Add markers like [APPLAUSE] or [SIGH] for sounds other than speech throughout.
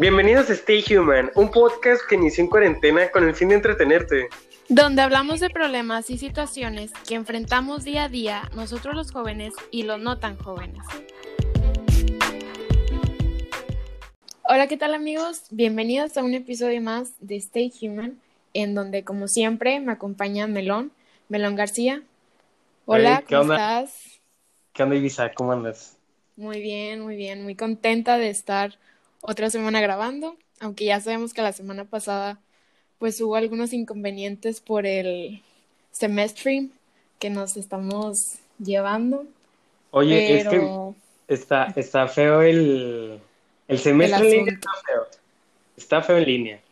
Bienvenidos a Stay Human, un podcast que inició en cuarentena con el fin de entretenerte. Donde hablamos de problemas y situaciones que enfrentamos día a día nosotros los jóvenes y los no tan jóvenes. Hola, ¿qué tal amigos? Bienvenidos a un episodio más de Stay Human, en donde como siempre me acompaña Melón, Melón García. Hola, Hey, ¿qué ¿cómo onda? estás? ¿Qué onda, Ibiza? ¿Cómo andas? Muy bien, muy bien, muy contenta de estar otra semana grabando, aunque ya sabemos que la semana pasada pues hubo algunos inconvenientes por el semestre que nos estamos llevando, Oye, es que está, está feo el, el semestre en línea, está feo. Está feo en línea.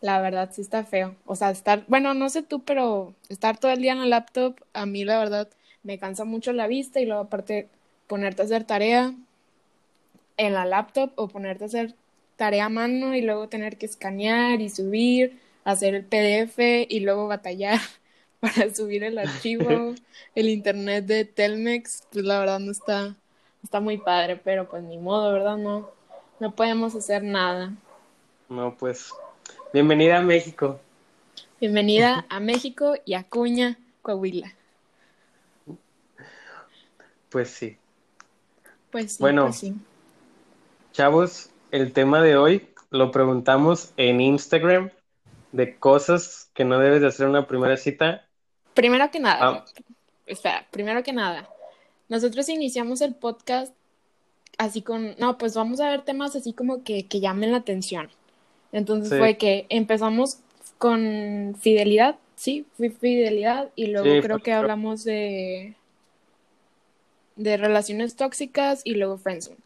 la verdad sí está feo. O sea, estar, bueno, no sé tú, pero estar todo el día en el laptop, a mí la verdad me cansa mucho la vista y luego aparte ponerte a hacer tarea en la laptop o ponerte a hacer tarea a mano y luego tener que escanear y subir, hacer el PDF y luego batallar [LAUGHS] para subir el archivo, [LAUGHS] el internet de Telmex, pues la verdad no está, está muy padre, pero pues ni modo, ¿verdad? No, no podemos hacer nada. No, pues, bienvenida a México. Bienvenida [LAUGHS] a México y a Cuña, Coahuila. Pues sí. Pues sí, Bueno, pues sí. Chavos, el tema de hoy lo preguntamos en Instagram de cosas que no debes de hacer en una primera cita. Primero que nada, Ah, espera, primero que nada, nosotros iniciamos el podcast así con, no, pues vamos a ver temas así como que, que llamen la atención. Entonces sí, fue que empezamos con fidelidad, sí, fue fidelidad, y luego sí, creo que hablamos de, de relaciones tóxicas y luego friendzone.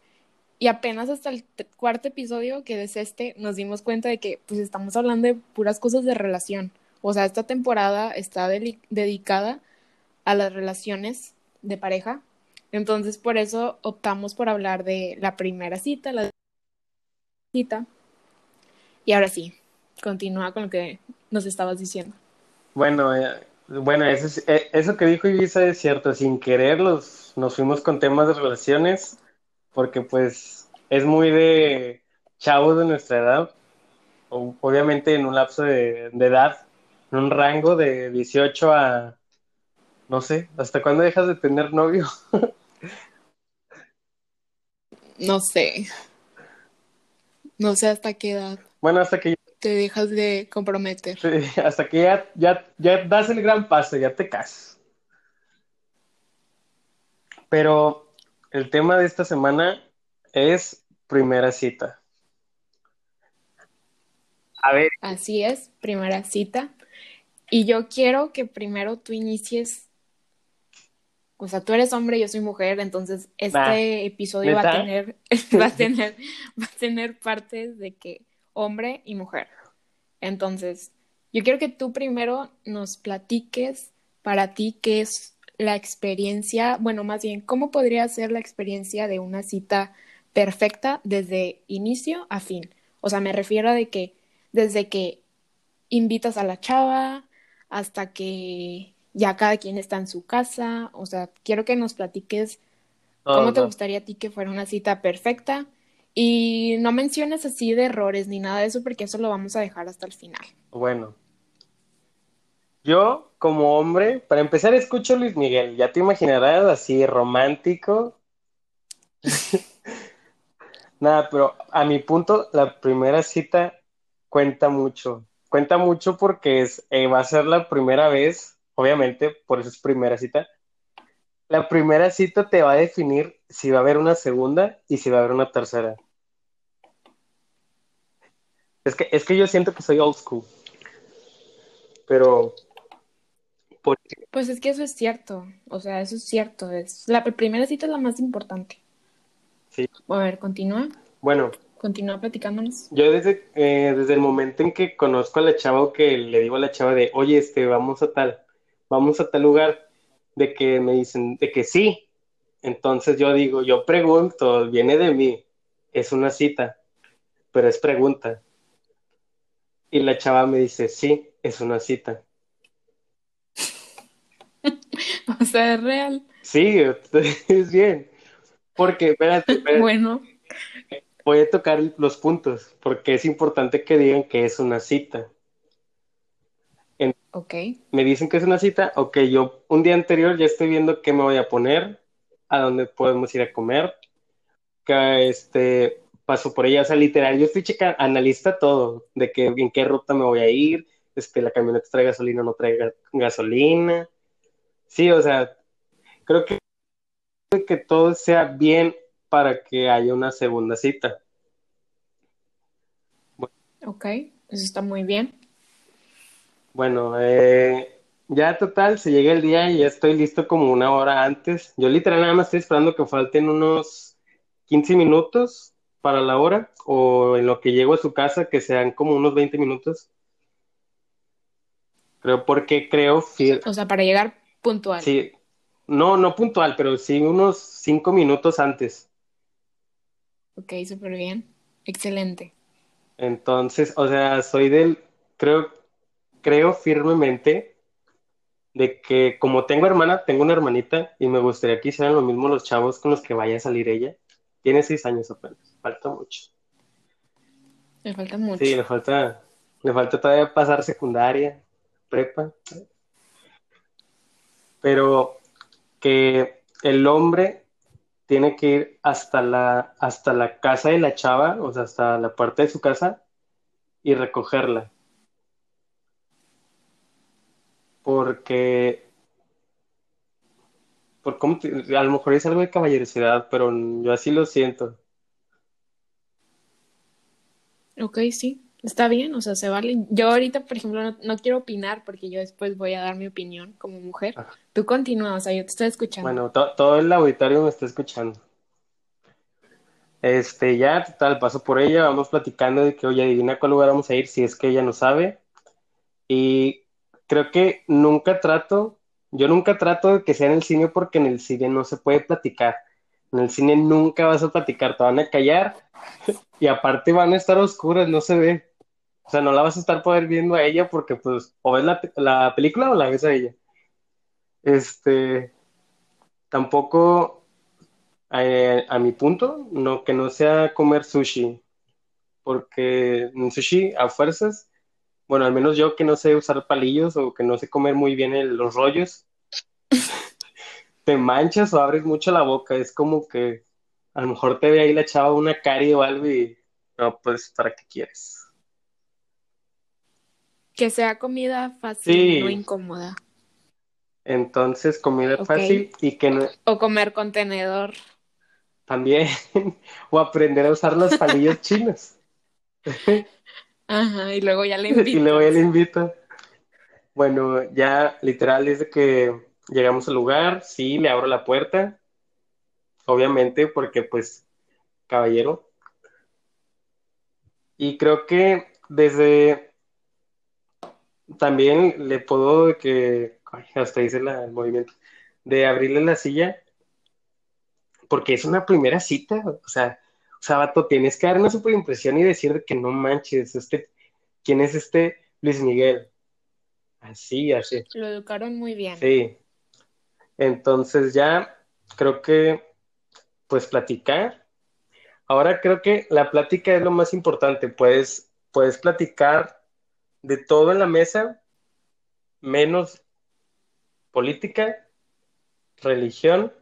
Y apenas hasta el cuarto episodio, que es este, nos dimos cuenta de que pues estamos hablando de puras cosas de relación. O sea, esta temporada está dedicada a las relaciones de pareja. Entonces, por eso optamos por hablar de la primera cita, la cita. Y ahora sí, continúa con lo que nos estabas diciendo. Bueno, eh, bueno, eso, es- eh, eso que dijo Ibiza es cierto. Sin querer los, nos fuimos con temas de relaciones porque pues es muy de chavos de nuestra edad, o- obviamente en un lapso de, de edad, en un rango de 18 a, no sé, ¿hasta cuándo dejas de tener novio? [LAUGHS] No sé, no sé hasta qué edad Bueno, hasta que, te dejas de comprometer. hasta que ya, ya, ya das el gran paso, ya te casas. Pero el tema de esta semana es primera cita. A ver, Así es, primera cita. Y yo quiero que primero tú inicies, o sea, tú eres hombre, yo soy mujer, entonces este episodio va a tener, [LAUGHS] va a [LAUGHS] tener, va a tener partes de que hombre y mujer. Entonces, yo quiero que tú primero nos platiques para ti qué es la experiencia, bueno, más bien, cómo podría ser la experiencia de una cita perfecta desde inicio a fin. O sea, me refiero a de que desde que invitas a la chava hasta que ya cada quien está en su casa. O sea, quiero que nos platiques cómo te gustaría a ti que fuera una cita perfecta y no menciones así de errores ni nada de eso porque eso lo vamos a dejar hasta el final. Bueno, yo como hombre, para empezar escucho Luis Miguel, ya te imaginarás así romántico. [LAUGHS] Nada, pero a mi punto, la primera cita cuenta mucho. Cuenta mucho porque eh, va a ser la primera vez, obviamente, por eso es primera cita. La primera cita te va a definir si va a haber una segunda y si va a haber una tercera. Es que, es que yo siento que soy old school, pero Pues es que eso es cierto, o sea, eso es cierto, la primera cita es la más importante. Sí. A ver, continúa, Bueno, continúa platicándonos. yo desde, eh, desde el momento en que conozco a la chava o que le digo a la chava de, oye, este, vamos a tal, vamos a tal lugar, de que me dicen, de que sí. Entonces yo digo, yo pregunto, viene de mí, es una cita, pero es pregunta. Y la chava me dice, sí, es una cita. [LAUGHS] O sea, es real. Sí, [LAUGHS] es bien. Porque, espérate, [LAUGHS] espérate, Bueno, voy a tocar los puntos, porque es importante que digan que es una cita. Ok. Me dicen que es una cita, ok, yo un día anterior ya estoy viendo qué me voy a poner, a dónde podemos ir a comer, que este, paso por ella, o sea, literal, yo estoy checando, analista todo, de que en qué ruta me voy a ir, este, la camioneta trae gasolina o no trae gasolina. Sí, o sea, creo que que todo sea bien para que haya una segunda cita. Ok, eso está muy bien. Bueno, eh, ya total, se llega el día y ya estoy listo como una hora antes. Yo literal nada más estoy esperando que falten unos 15 minutos para la hora o en lo que llego a su casa que sean como unos 20 minutos. Creo porque creo... O sea, para llegar puntual. Sí, no, no puntual, pero sí unos 5 minutos antes. Ok, súper bien. Excelente. Entonces, o sea, soy del, creo, creo firmemente de que como tengo hermana, tengo una hermanita y me gustaría que hicieran lo mismo los chavos con los que vaya a salir ella. Tiene seis años apenas, falta mucho. Le falta mucho. Sí, le falta, le falta todavía pasar secundaria, prepa. Pero que el hombre tiene que ir hasta la, hasta la casa de la chava, o sea, hasta la parte de su casa y recogerla. Porque, por cómo a lo mejor es algo de caballerosidad, pero yo así lo siento. Ok, sí, está bien, o sea, se vale. Yo ahorita, por ejemplo, no, quiero opinar porque yo después voy a dar mi opinión como mujer. Tú continúa, o sea, yo te estoy escuchando. Bueno, todo el auditorio me está escuchando. Este, ya, tal, paso por ella, vamos platicando de que, oye, adivina cuál lugar vamos a ir si es que ella no sabe. Y creo que nunca trato, yo nunca trato de que sea en el cine porque en el cine no se puede platicar. En el cine nunca vas a platicar, te van a callar [LAUGHS] y aparte van a estar oscuras, no se ve. O sea, no la vas a estar poder viendo a ella porque pues o ves la, la película o la ves a ella. Este, tampoco eh, a mi punto, no, que no sea comer sushi, porque en sushi a fuerzas, bueno, al menos yo que no sé usar palillos o que no sé comer muy bien los rollos, [LAUGHS] te manchas o abres mucho la boca, es como que a lo mejor te ve ahí la chava una cari o algo y no, pues, ¿para qué quieres? Que sea comida fácil, no incómoda. Entonces, comida fácil y que no... O comer contenedor también, [LAUGHS] o aprender a usar los palillos [LAUGHS] chinos. Ajá, y luego ya le invito. [LAUGHS] y luego ya le invito. Bueno, ya literal desde que llegamos al lugar, sí, le abro la puerta, obviamente, porque pues, caballero. Y creo que desde también le puedo que, hasta hice el movimiento, de abrirle la silla porque es una primera cita, o sea, o sea, vato, tienes que dar una super impresión y decir que no manches, este, ¿quién es este Luis Miguel? Así, así. Lo educaron muy bien. Sí. Entonces ya creo que, pues platicar. Ahora creo que la plática es lo más importante. Puedes, puedes platicar de todo en la mesa, menos política, religión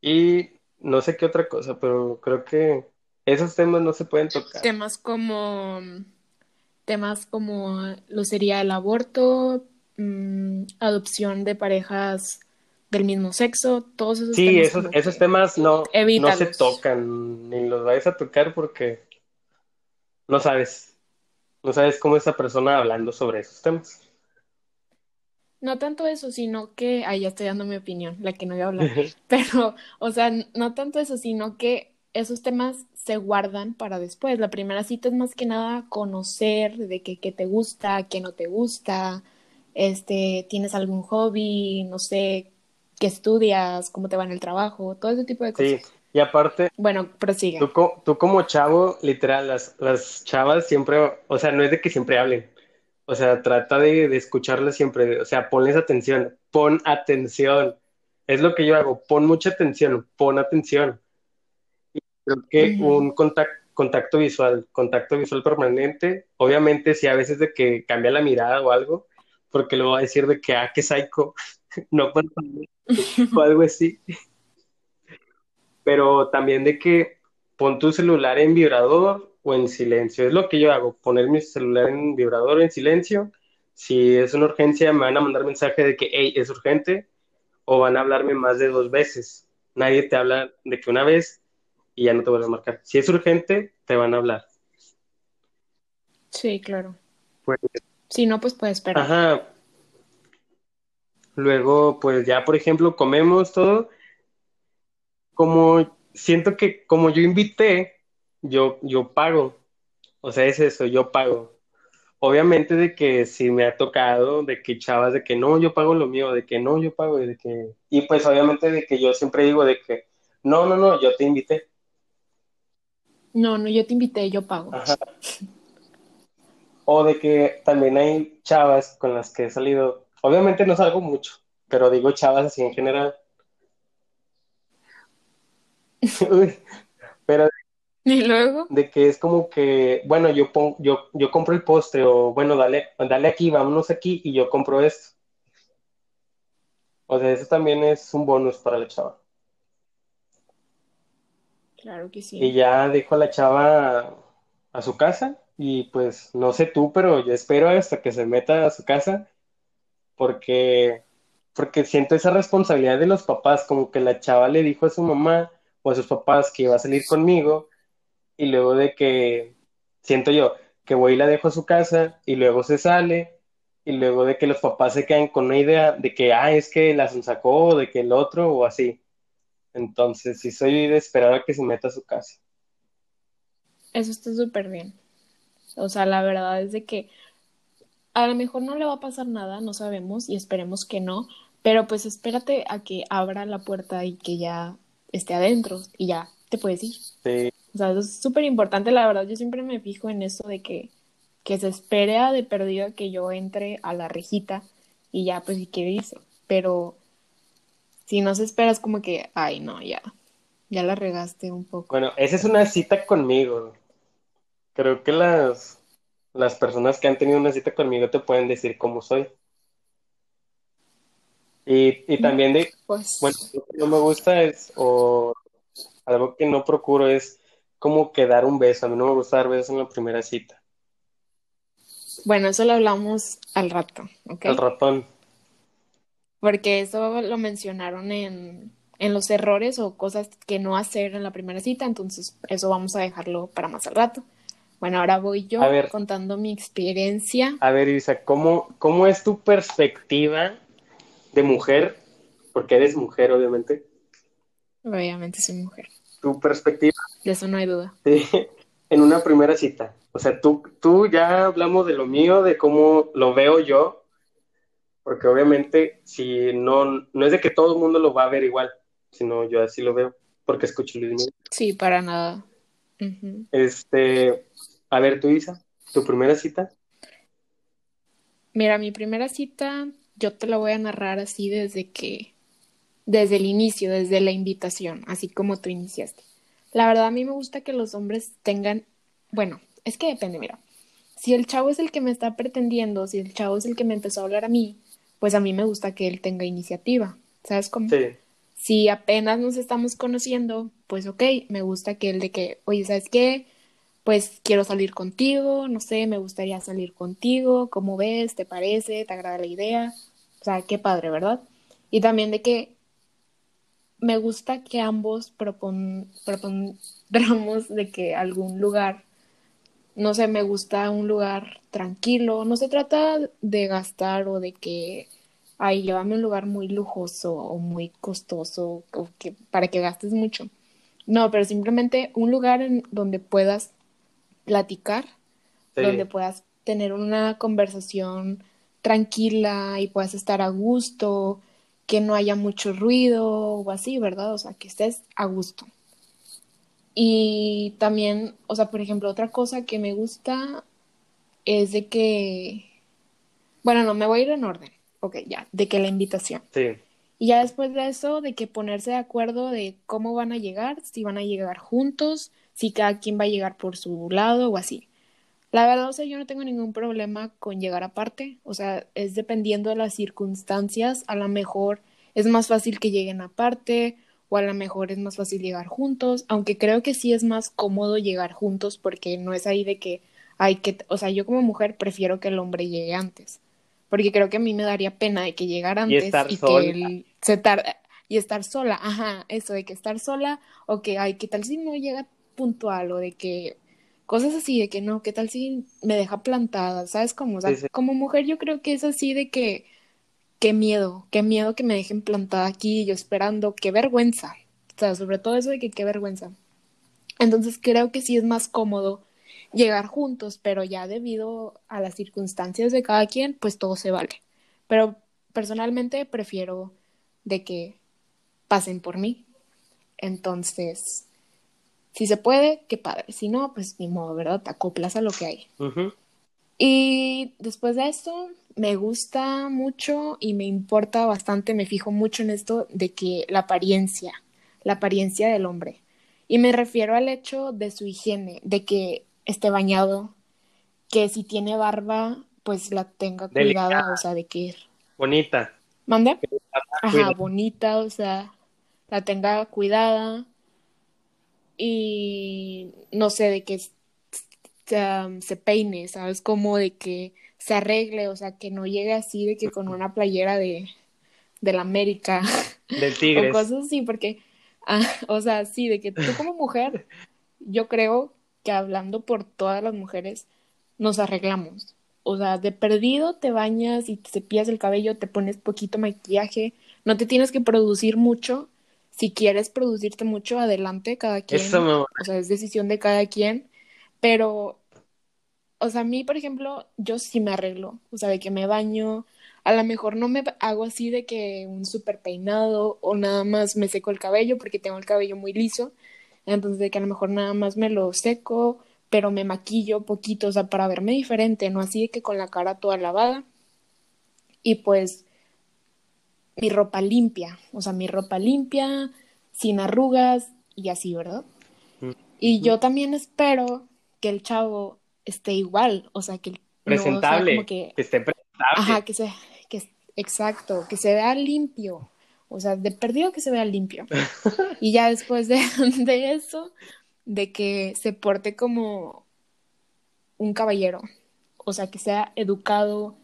y no sé qué otra cosa, pero creo que esos temas no se pueden tocar. Temas como temas como lo sería el aborto, mm, adopción de parejas del mismo sexo, todos esos sí, temas. esos, esos temas no, no se tocan, ni los vayas a tocar porque no sabes, no sabes cómo esa persona hablando sobre esos temas. No tanto eso, sino que, ahí ya estoy dando mi opinión, la que no voy a hablar, [LAUGHS] pero, o sea, no tanto eso, sino que esos temas se guardan para después. La primera cita es más que nada conocer de qué, qué te gusta, qué no te gusta, este, tienes algún hobby, no sé, qué estudias, cómo te va en el trabajo, todo ese tipo de cosas. Sí, y aparte, bueno, prosigue. Tú, tú como chavo, literal, las, las chavas siempre, o sea, no es de que siempre hablen, o sea, trata de, de siempre, o sea, ponles atención, pon atención. Es lo que yo hago, pon mucha atención, pon atención. Creo que un contacto, contacto visual, contacto visual permanente, obviamente si a veces de que cambia la mirada o algo, porque luego va a decir de que, ah, qué psycho, [LAUGHS] no [LAUGHS] o algo así. Pero también de que pon tu celular en vibrador o en silencio. Es lo que yo hago, poner mi celular en vibrador o en silencio. Si es una urgencia, me van a mandar mensaje de que, hey, es urgente, o van a hablarme más de dos veces. Nadie te habla de que una vez y ya no te vuelves a marcar. Si es urgente, te van a hablar. Sí, claro. Pues, si no, pues puedes esperar. Ajá. Luego, pues ya, por ejemplo, comemos todo. Como siento que como yo invité, yo, yo pago. O sea, es eso, yo pago. Obviamente de que si me ha tocado, de que chavas, de que no, yo pago lo mío, de que no, yo pago, de que... Y pues obviamente de que yo siempre digo de que, no, no, no, yo te invité. No, no, yo te invité, yo pago. O de que también hay chavas con las que he salido. Obviamente no salgo mucho, pero digo chavas así en general. [LAUGHS] pero y luego de que es como que bueno yo pongo, yo yo compro el postre o bueno dale dale aquí vámonos aquí y yo compro esto. O sea eso también es un bonus para la chava. Claro que sí. Y ya dejo a la chava a su casa y pues no sé tú pero yo espero hasta que se meta a su casa porque porque siento esa responsabilidad de los papás como que la chava le dijo a su mamá o a sus papás que iba a salir conmigo y luego de que siento yo que voy y la dejo a su casa y luego se sale y luego de que los papás se quedan con una idea de que, ah, es que la sacó, de que el otro o así. Entonces, sí soy de esperar a que se meta a su casa. Eso está súper bien. O sea, la verdad es de que a lo mejor no le va a pasar nada, no sabemos y esperemos que no, pero pues espérate a que abra la puerta y que ya esté adentro y ya te puedes ir. Sí. O sea, eso es súper importante, la verdad. Yo siempre me fijo en eso de que, que se espere a de perdida que yo entre a la rejita y ya, pues, si quiere irse. Pero si no se espera, es como que, ay, no, ya, ya la regaste un poco. Bueno, esa es una cita conmigo. Creo que las, las personas que han tenido una cita conmigo te pueden decir cómo soy. Y, y también de, pues... bueno, lo que no me gusta es, o algo que no procuro es como que dar un beso. A mí no me gusta dar besos en la primera cita. Bueno, eso lo hablamos al rato, ¿ok? Al ratón. Porque eso lo mencionaron en, en los errores o cosas que no hacer en la primera cita, entonces eso vamos a dejarlo para más al rato. Bueno, ahora voy yo contando mi experiencia. A ver, Isa, ¿cómo, ¿cómo es tu perspectiva de mujer? Porque eres mujer, obviamente. Obviamente soy mujer tu perspectiva. De eso no hay duda. [LAUGHS] en una primera cita. O sea, tú, tú ya hablamos de lo mío, de cómo lo veo yo, porque obviamente si no, no es de que todo el mundo lo va a ver igual, sino yo así lo veo, porque escucho Luis Miguel. Sí, para nada. Este, a ver, tú Isa, tu primera cita. Mira, mi primera cita, yo te la voy a narrar así desde que desde el inicio, desde la invitación, así como tú iniciaste. La verdad a mí me gusta que los hombres tengan, bueno, es que depende, mira, si el chavo es el que me está pretendiendo, si el chavo es el que me empezó a hablar a mí, pues a mí me gusta que él tenga iniciativa, ¿sabes cómo? Sí. Si apenas nos estamos conociendo, pues ok, me gusta que él de que, oye, ¿sabes qué? Pues quiero salir contigo, no sé, me gustaría salir contigo, ¿cómo ves? ¿Te parece? ¿Te agrada la idea? O sea, qué padre, ¿verdad? Y también de que me gusta que ambos propon, propondramos [LAUGHS] de que algún lugar, no sé, me gusta un lugar tranquilo, no se trata de gastar o de que, ay, llévame a un lugar muy lujoso o muy costoso o que, para que gastes mucho. No, pero simplemente un lugar en donde puedas platicar, donde puedas tener una conversación tranquila y puedas estar a gusto, que no haya mucho ruido o así, ¿verdad? O sea, que estés a gusto. Y también, o sea, por ejemplo, otra cosa que me gusta es de que, bueno, no, me voy a ir en orden. Ok, ya, de que la invitación. Sí. Y ya después de eso, de que ponerse de acuerdo de cómo van a llegar, si van a llegar juntos, si cada quien va a llegar por su lado o así. La verdad, o sea, yo no tengo ningún problema con llegar aparte, o sea, es dependiendo de las circunstancias, a lo mejor es más fácil que lleguen aparte o a lo mejor es más fácil llegar juntos, aunque creo que sí es más cómodo llegar juntos porque no es ahí de que hay que, o sea, yo como mujer prefiero que el hombre llegue antes, porque creo que a mí me daría pena de que llegara antes y, que él se tarde y estar sola, ajá, eso de que estar sola o que, ay, ¿qué tal si no llega puntual o de que cosas así de que no, ¿qué tal si me deja plantada? ¿Sabes cómo? O sea, como mujer yo creo que es así de que qué miedo, qué miedo que me dejen plantada aquí yo esperando, qué vergüenza. O sea, sobre todo eso de que qué vergüenza. Entonces creo que sí es más cómodo llegar juntos, pero ya debido a las circunstancias de cada quien, pues todo se vale. Pero personalmente prefiero de que pasen por mí. Entonces, si se puede, qué padre. Si no, pues ni modo, ¿verdad? Te acoplas a lo que hay. Y después de esto, me gusta mucho y me importa bastante, me fijo mucho en esto de que la apariencia, la apariencia del hombre. Y me refiero al hecho de su higiene, de que esté bañado, que si tiene barba, pues la tenga cuidada, o sea, de que... Bonita. ¿Mande? Ajá, bonita, o sea, la tenga cuidada. Y no sé, de que se peine, ¿sabes? Como de que se arregle, o sea, que no llegue así de que con una playera de, de la América. [LAUGHS] Del [LAUGHS] Tigres. o cosas así, porque, ah, o sea, sí, de que tú como mujer, [LAUGHS] yo creo que hablando por todas las mujeres, nos arreglamos. O sea, de perdido te bañas y te cepillas el cabello, te pones poquito maquillaje, no te tienes que producir mucho. Si quieres producirte mucho, adelante, cada quien. O sea, es decisión de cada quien. Pero, o sea, a mí, por ejemplo, yo sí me arreglo. O sea, de que me baño. A lo mejor no me hago así de que un súper peinado o nada más me seco el cabello porque tengo el cabello muy liso entonces de que a lo mejor nada más me lo seco, pero me maquillo poquito, o sea, para verme diferente, no así de que con la cara toda lavada. Y pues mi ropa limpia, o sea, mi ropa limpia, sin arrugas y así, ¿verdad? Y yo también espero que el chavo esté igual, o sea, que presentable, que, esté presentable. Ajá, que se que exacto, que se vea limpio. O sea, de perdido que se vea limpio. [LAUGHS] y ya después de, [LAUGHS] de eso, de que se porte como un caballero. O sea, que sea educado,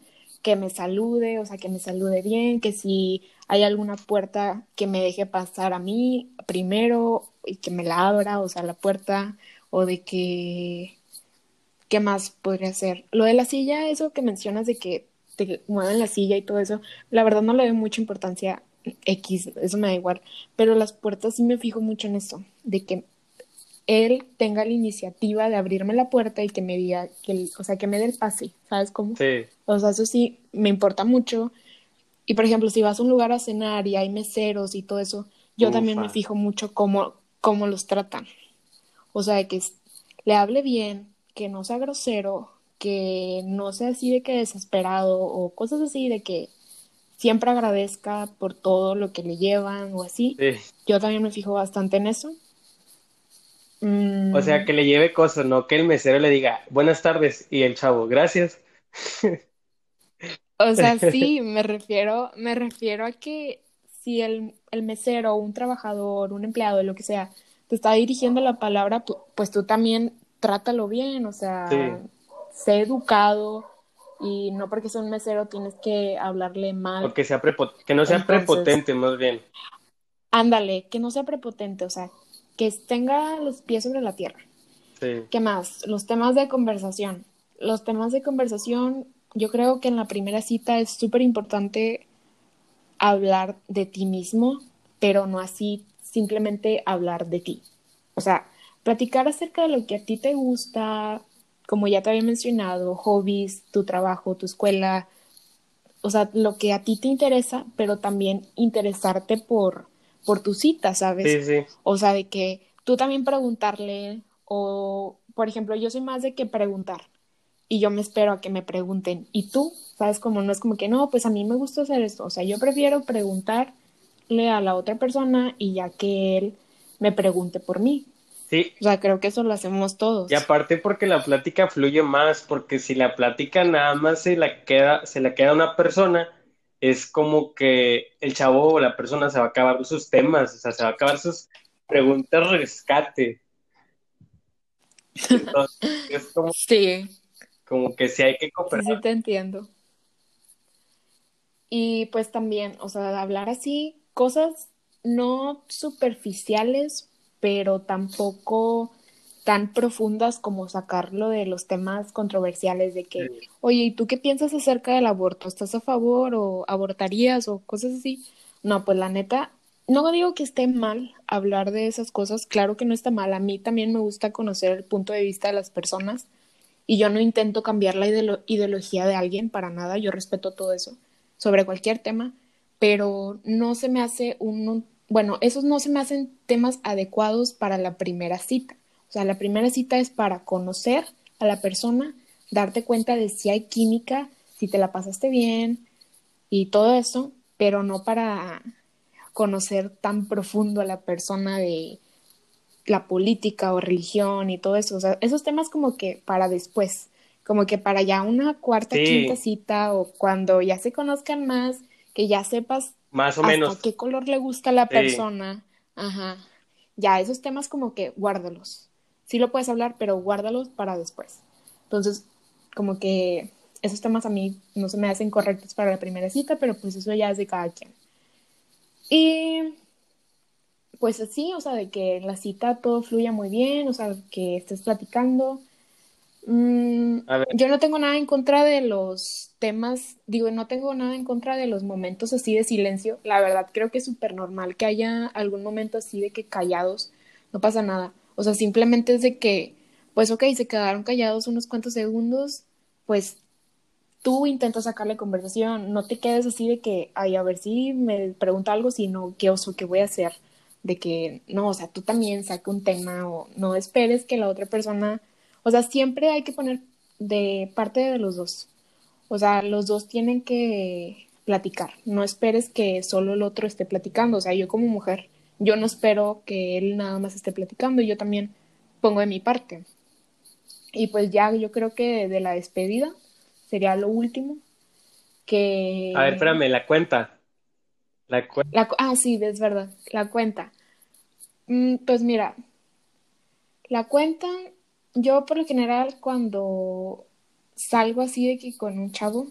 que me salude, o sea, que me salude bien, que si hay alguna puerta que me deje pasar a mí primero y que me la abra, o sea, la puerta, o de que, ¿qué más podría ser? Lo de la silla, eso que mencionas de que te mueven la silla y todo eso, la verdad no le doy mucha importancia X, eso me da igual. Pero las puertas sí me fijo mucho en eso, de que él tenga la iniciativa de abrirme la puerta y que me diga, que o sea, que me dé el pase, ¿sabes cómo? Sí. O sea, eso sí me importa mucho. Y por ejemplo, si vas a un lugar a cenar y hay meseros y todo eso, yo también me fijo mucho cómo, cómo los tratan. O sea, que le hable bien, que no sea grosero, que no sea así de que desesperado o cosas así de que siempre agradezca por todo lo que le llevan o así. Yo también me fijo bastante en eso. O sea, que le lleve cosas, no que el mesero le diga buenas tardes y el chavo, gracias. O sea, [LAUGHS] sí, me refiero, me refiero a que si el, el mesero, un trabajador, un empleado, lo que sea, te está dirigiendo la palabra, pues tú también trátalo bien, o sea, sé educado, y no porque sea un mesero tienes que hablarle mal. O que, sea que no sea prepotente, más bien. Ándale, que no sea prepotente, o sea, que tenga los pies sobre la tierra. Sí. ¿Qué más? Los temas de conversación. Los temas de conversación, yo creo que en la primera cita es súper importante hablar de ti mismo, pero no así simplemente hablar de ti. O sea, platicar acerca de lo que a ti te gusta, como ya te había mencionado, hobbies, tu trabajo, tu escuela, o sea, lo que a ti te interesa, pero también interesarte por, por tu cita, ¿sabes? Sí, sí. O sea, de que tú también preguntarle, o, por ejemplo, yo soy más de que preguntar, y yo me espero a que me pregunten, ¿y tú? ¿Sabes? Como no es como que, no, pues a mí me gusta hacer esto, o sea, yo prefiero preguntar preguntarle a la otra persona y ya que él me pregunte por mí. Sí. O sea, creo que eso lo hacemos todos. Y aparte porque la plática fluye más, porque si la plática nada más se la queda, se la queda a una persona, es como que el chavo o la persona se va a acabar sus temas, o sea, se va a acabar sus preguntas rescate. Entonces, es como, [LAUGHS] Sí, como que sí hay que sí, cooperar. sí te entiendo. Y pues también, o sea, hablar así, cosas no superficiales, pero tampoco tan profundas como sacarlo de los temas controversiales de que, Sí. oye, ¿y tú qué piensas acerca del aborto? ¿Estás a favor o abortarías o cosas así? No, pues la neta, no digo que esté mal hablar de esas cosas, claro que no está mal. A mí también me gusta conocer el punto de vista de las personas y yo no intento cambiar la ideolo- ideología de alguien para nada, yo respeto todo eso sobre cualquier tema, pero no se me hace un, bueno, esos no se me hacen temas adecuados para la primera cita. O sea, la primera cita es para conocer a la persona, darte cuenta de si hay química, si te la pasaste bien y todo eso, pero no para conocer tan profundo a la persona de la política o religión y todo eso. O sea, esos temas como que para después, como que para ya una cuarta, Sí. quinta cita o cuando ya se conozcan más, que ya sepas Más o hasta menos. qué color le gusta a la Sí. persona. Ajá. Ya, esos temas como que guárdalos. Sí lo puedes hablar, pero guárdalos para después. Entonces, como que esos temas a mí no se me hacen correctos para la primera cita, pero pues eso ya es de cada quien. Y pues así, o sea, de que en la cita todo fluya muy bien, o sea, que estés platicando. Mm, A ver, yo no tengo nada en contra de los temas, digo, no tengo nada en contra de los momentos así de silencio. La verdad, creo que es súper normal que haya algún momento así de que callados, no pasa nada. O sea, simplemente es de que, pues ok, se quedaron callados unos cuantos segundos, pues tú intentas sacarle conversación, no te quedes así de que, ay, a ver si me pregunta algo, sino qué oso, qué voy a hacer, de que, no, o sea, tú también saca un tema o no esperes que la otra persona, o sea, siempre hay que poner de parte de los dos, o sea, los dos tienen que platicar, no esperes que solo el otro esté platicando, o sea, yo como mujer, yo no espero que él nada más esté platicando, yo también pongo de mi parte. Y pues ya yo creo que de la despedida sería lo último que... a ver, espérame, la cuenta. La cuenta. La, ah, sí, es verdad, la cuenta. Mm, pues mira, la cuenta, yo por lo general cuando salgo así de que con un chavo,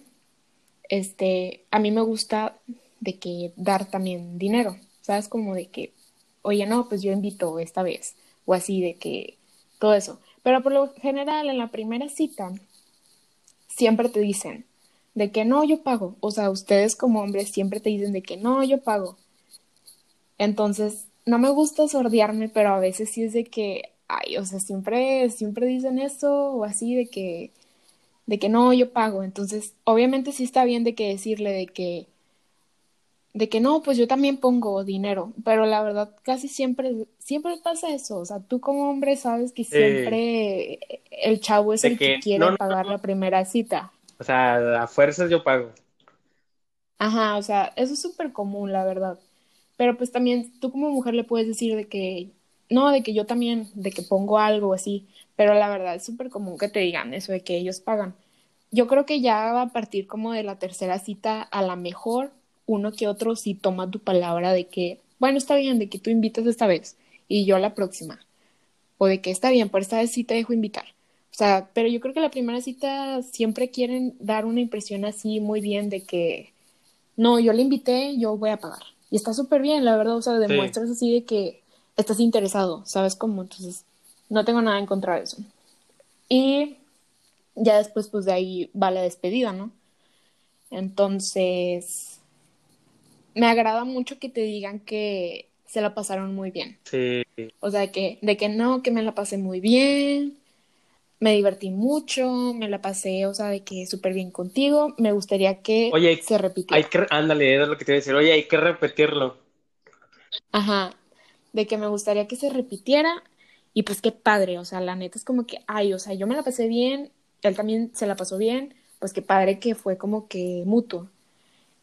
este, a mí me gusta de que dar también dinero, ¿sabes? Como de que, oye, no, pues yo invito esta vez, o así de que todo eso. Pero por lo general en la primera cita siempre te dicen de que no, yo pago. O sea, ustedes como hombres siempre te dicen de que no, yo pago. Entonces, no me gusta sordearme, pero a veces sí es de que, ay, o sea, siempre, siempre dicen eso o así de que, de que no, yo pago. Entonces, obviamente sí está bien de que decirle de que, de que no, pues yo también pongo dinero, pero la verdad casi siempre, siempre pasa eso. O sea, tú como hombre sabes que siempre el chavo es el que que, quiere no, no, pagar no. la primera cita. O sea, a fuerzas yo pago. Ajá, o sea, eso es súper común, la verdad. Pero pues también tú como mujer le puedes decir de que, no, de que yo también, de que pongo algo así, pero la verdad es súper común que te digan eso de que ellos pagan. Yo creo que ya va a partir como de la tercera cita, a la mejor uno que otro sí toma tu palabra de que, bueno, está bien, de que tú invitas esta vez y yo la próxima. O de que está bien, por esta vez sí te dejo invitar. O sea, pero yo creo que la primera cita siempre quieren dar una impresión así muy bien de que, no, yo le invité, yo voy a pagar. Y está súper bien, la verdad, o sea, Sí. demuestras así de que estás interesado, ¿sabes cómo? Entonces, no tengo nada en contra de eso. Y ya después, pues de ahí va la despedida, ¿no? Entonces, me agrada mucho que te digan que se la pasaron muy bien. Sí. O sea, que, de que no, que me la pasé muy bien, me divertí mucho, me la pasé, o sea, de que súper bien contigo. Me gustaría que Oye, hay, se hay repitiera. que, ándale, era lo que te iba a decir. Oye, hay que repetirlo. Ajá, de que me gustaría que se repitiera y pues qué padre, o sea, la neta es como que, ay, o sea, yo me la pasé bien, él también se la pasó bien, pues qué padre que fue como que mutuo.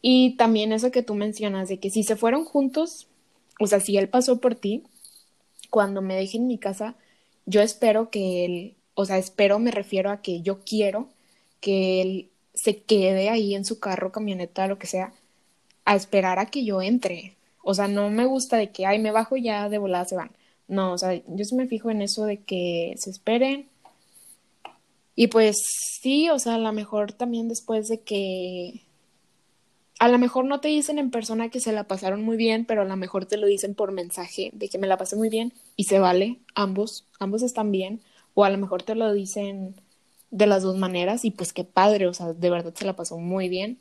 Y también eso que tú mencionas, de que si se fueron juntos, o sea, si él pasó por ti, cuando me deje en mi casa, yo espero que él, o sea, espero me refiero a que yo quiero que él se quede ahí en su carro, camioneta, lo que sea, a esperar a que yo entre. O sea, no me gusta de que, ay, me bajo ya de volada se van. No, o sea, yo sí me fijo en eso de que se esperen. Y pues sí, o sea, a lo mejor también después de que a lo mejor no te dicen en persona que se la pasaron muy bien, pero a lo mejor te lo dicen por mensaje de que me la pasé muy bien y se vale, ambos, ambos están bien, o a lo mejor te lo dicen de las dos maneras y pues qué padre, o sea, de verdad se la pasó muy bien.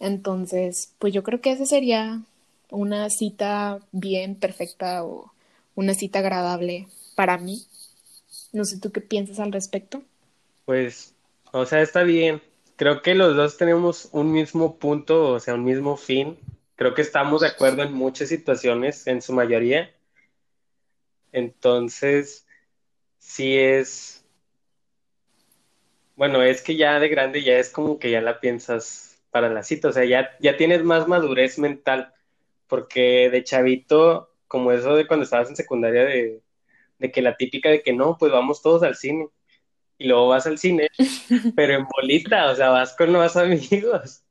Entonces, pues yo creo que esa sería una cita bien perfecta o una cita agradable para mí. No sé tú qué piensas al respecto. Pues, o sea, está bien, creo que los dos tenemos un mismo punto, o sea, un mismo fin. Creo que estamos de acuerdo en muchas situaciones, en su mayoría. Entonces, sí es, bueno, es que ya de grande ya es como que ya la piensas para la cita, o sea, ya, ya tienes más madurez mental, porque de chavito, como eso de cuando estabas en secundaria, de, de que la típica de que no, pues vamos todos al cine y luego vas al cine, [LAUGHS] pero en bolita, o sea, vas con nuevos amigos.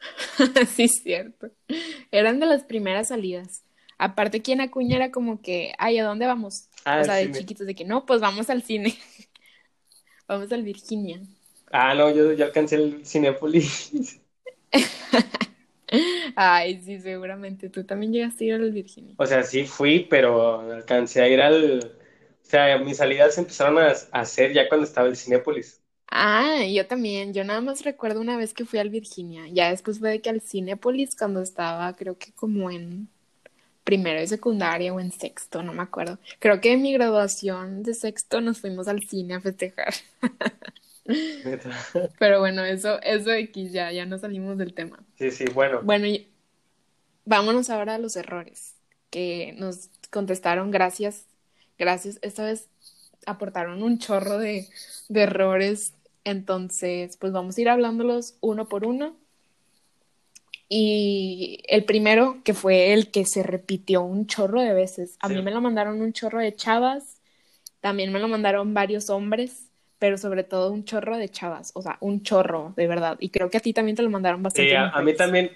[LAUGHS] sí, es cierto. Eran de las primeras salidas. Aparte, quien Acuña era como que, ay, ¿a dónde vamos? Ah, o sea, de chiquitos, de que no, pues vamos al cine. [LAUGHS] vamos al Virginia. Ah, no, yo, yo alcancé el Cinépolis. Ay, sí, seguramente. Tú también llegaste a ir al Virginia. O sea, sí fui, pero alcancé a ir al, sea, mis salidas empezaron a, hacer ya cuando estaba el Cinépolis. Ah, yo también. Yo nada más recuerdo una vez que fui al Virginia. Ya después fue de que al Cinépolis cuando estaba, creo que como en primero de secundaria o en sexto, no me acuerdo. Creo que en mi graduación de sexto nos fuimos al cine a festejar. [LAUGHS] Pero bueno, eso, eso X ya, ya no salimos del tema. Sí, sí, bueno. Bueno, y vámonos ahora a los errores que nos contestaron gracias gracias. Esta vez aportaron un chorro de, errores. Entonces, pues vamos a ir hablándolos uno por uno. Y el primero, que fue el que se repitió un chorro de veces. A mí me lo mandaron un chorro de chavas, también me lo mandaron varios hombres, pero sobre todo un chorro de chavas, o sea, un chorro, de verdad. Y creo que a ti también te lo mandaron bastante. Sí, a mí también,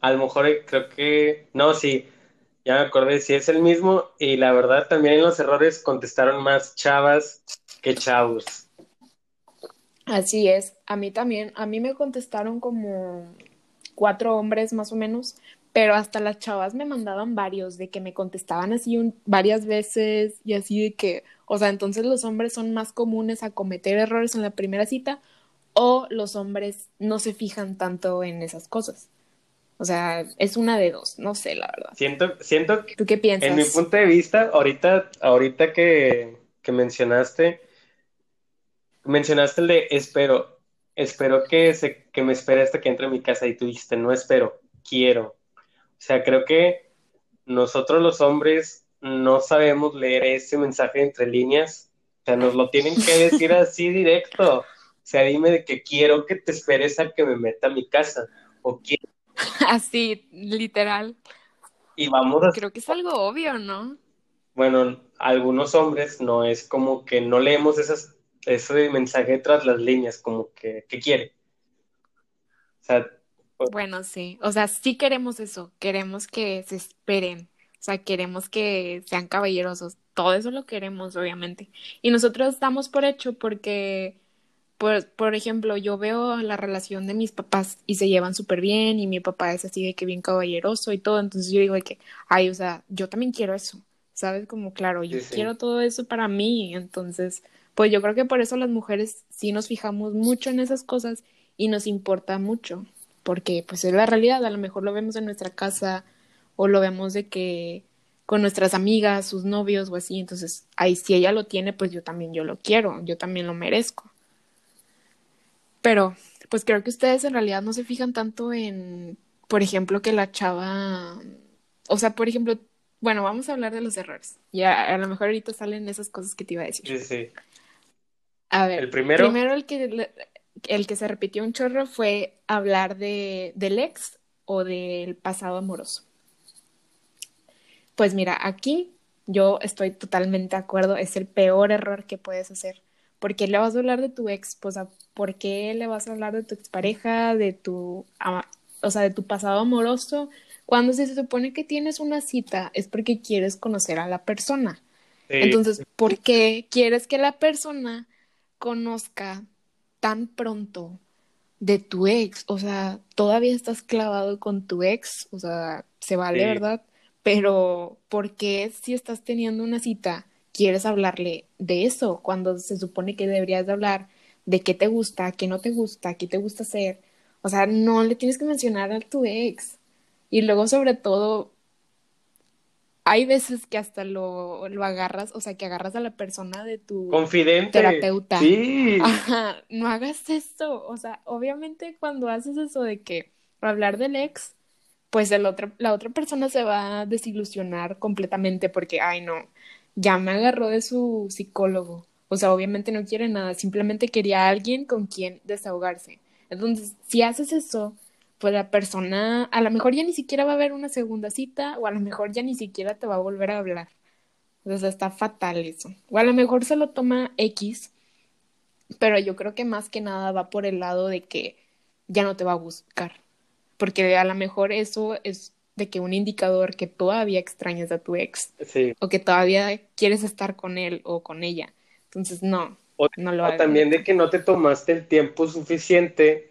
a lo mejor creo que, no, sí, ya me acordé, si es el mismo, y la verdad también en los errores contestaron más chavas que chavos. Así es, a mí también, a mí me contestaron como cuatro hombres más o menos, pero hasta las chavas me mandaban varios, de que me contestaban así varias veces y así de que, o sea, entonces los hombres son más comunes a cometer errores en la primera cita o los hombres no se fijan tanto en esas cosas. O sea, es una de dos, no sé, la verdad. Siento, siento ¿Tú qué piensas? En mi punto de vista, ahorita, ahorita que, que mencionaste, mencionaste el de espero, espero que, se, que me espere hasta que entre a mi casa y tú dijiste, no espero, quiero. O sea, creo que nosotros los hombres no sabemos leer ese mensaje entre líneas. O sea, nos lo tienen que decir [LAUGHS] así directo. O sea, dime de que quiero que te esperes a que me meta a mi casa. O quiero [LAUGHS] Así, literal. Y vamos a... Creo que es algo obvio, ¿no? Bueno, algunos hombres no es como que no leemos esas, ese mensaje tras las líneas, como que, ¿qué quiere? O sea, pues bueno, sí, o sea, sí queremos eso, queremos que se esperen, o sea, queremos que sean caballerosos, todo eso lo queremos, obviamente. Y nosotros damos por hecho porque por, por ejemplo, yo veo la relación de mis papás y se llevan súper bien y mi papá es así de que bien caballeroso y todo, entonces yo digo de que, ay, o sea, yo también quiero eso, ¿sabes? Como claro, yo quiero todo eso para mí, entonces, pues yo creo que por eso las mujeres sí nos fijamos mucho en esas cosas y nos importa mucho, porque pues es la realidad, a lo mejor lo vemos en nuestra casa o lo vemos de que con nuestras amigas, sus novios o así, entonces, ahí si ella lo tiene, pues yo también yo lo quiero, yo también lo merezco. Pero, pues creo que ustedes en realidad no se fijan tanto en, por ejemplo, que la chava, o sea, por ejemplo, bueno, vamos a hablar de los errores. Ya a lo mejor ahorita salen esas cosas que te iba a decir. Sí, sí. A ver, el primero, primero el que el que se repitió un chorro fue hablar de del ex o del pasado amoroso. Pues mira, aquí yo estoy totalmente de acuerdo, es el peor error que puedes hacer. ¿Por qué le vas a hablar de tu ex? Pues, ¿por qué le vas a hablar de tu expareja, de tu, o sea, de tu pasado amoroso? Cuando se supone que tienes una cita es porque quieres conocer a la persona. Entonces, ¿por qué quieres que la persona conozca tan pronto de tu ex? O sea, todavía estás clavado con tu ex, o sea, se vale, ¿verdad? Pero, ¿por qué si estás teniendo una cita quieres hablarle de eso cuando se supone que deberías de hablar de qué te gusta, qué no te gusta, qué te gusta hacer? O sea, no le tienes que mencionar a tu ex. Y luego, sobre todo, hay veces que hasta lo, lo, agarras, o sea, que agarras a la persona de tu Confidente. terapeuta. Sí. Ajá, no hagas esto. O sea, obviamente cuando haces eso de que hablar del ex, pues el otro, la otra persona se va a desilusionar completamente porque, ay, no, ya me agarró de su psicólogo. O sea, obviamente no quiere nada, simplemente quería a alguien con quien desahogarse. Entonces, si haces eso, pues la persona a lo mejor ya ni siquiera va a haber una segunda cita o a lo mejor ya ni siquiera te va a volver a hablar. O sea, está fatal eso. O a lo mejor se lo toma X, pero yo creo que más que nada va por el lado de que ya no te va a buscar. Porque a lo mejor eso es de que un indicador que todavía extrañas a tu ex. Sí. O que todavía quieres estar con él o con ella. Entonces, no. O, no lo también de que no te tomaste el tiempo suficiente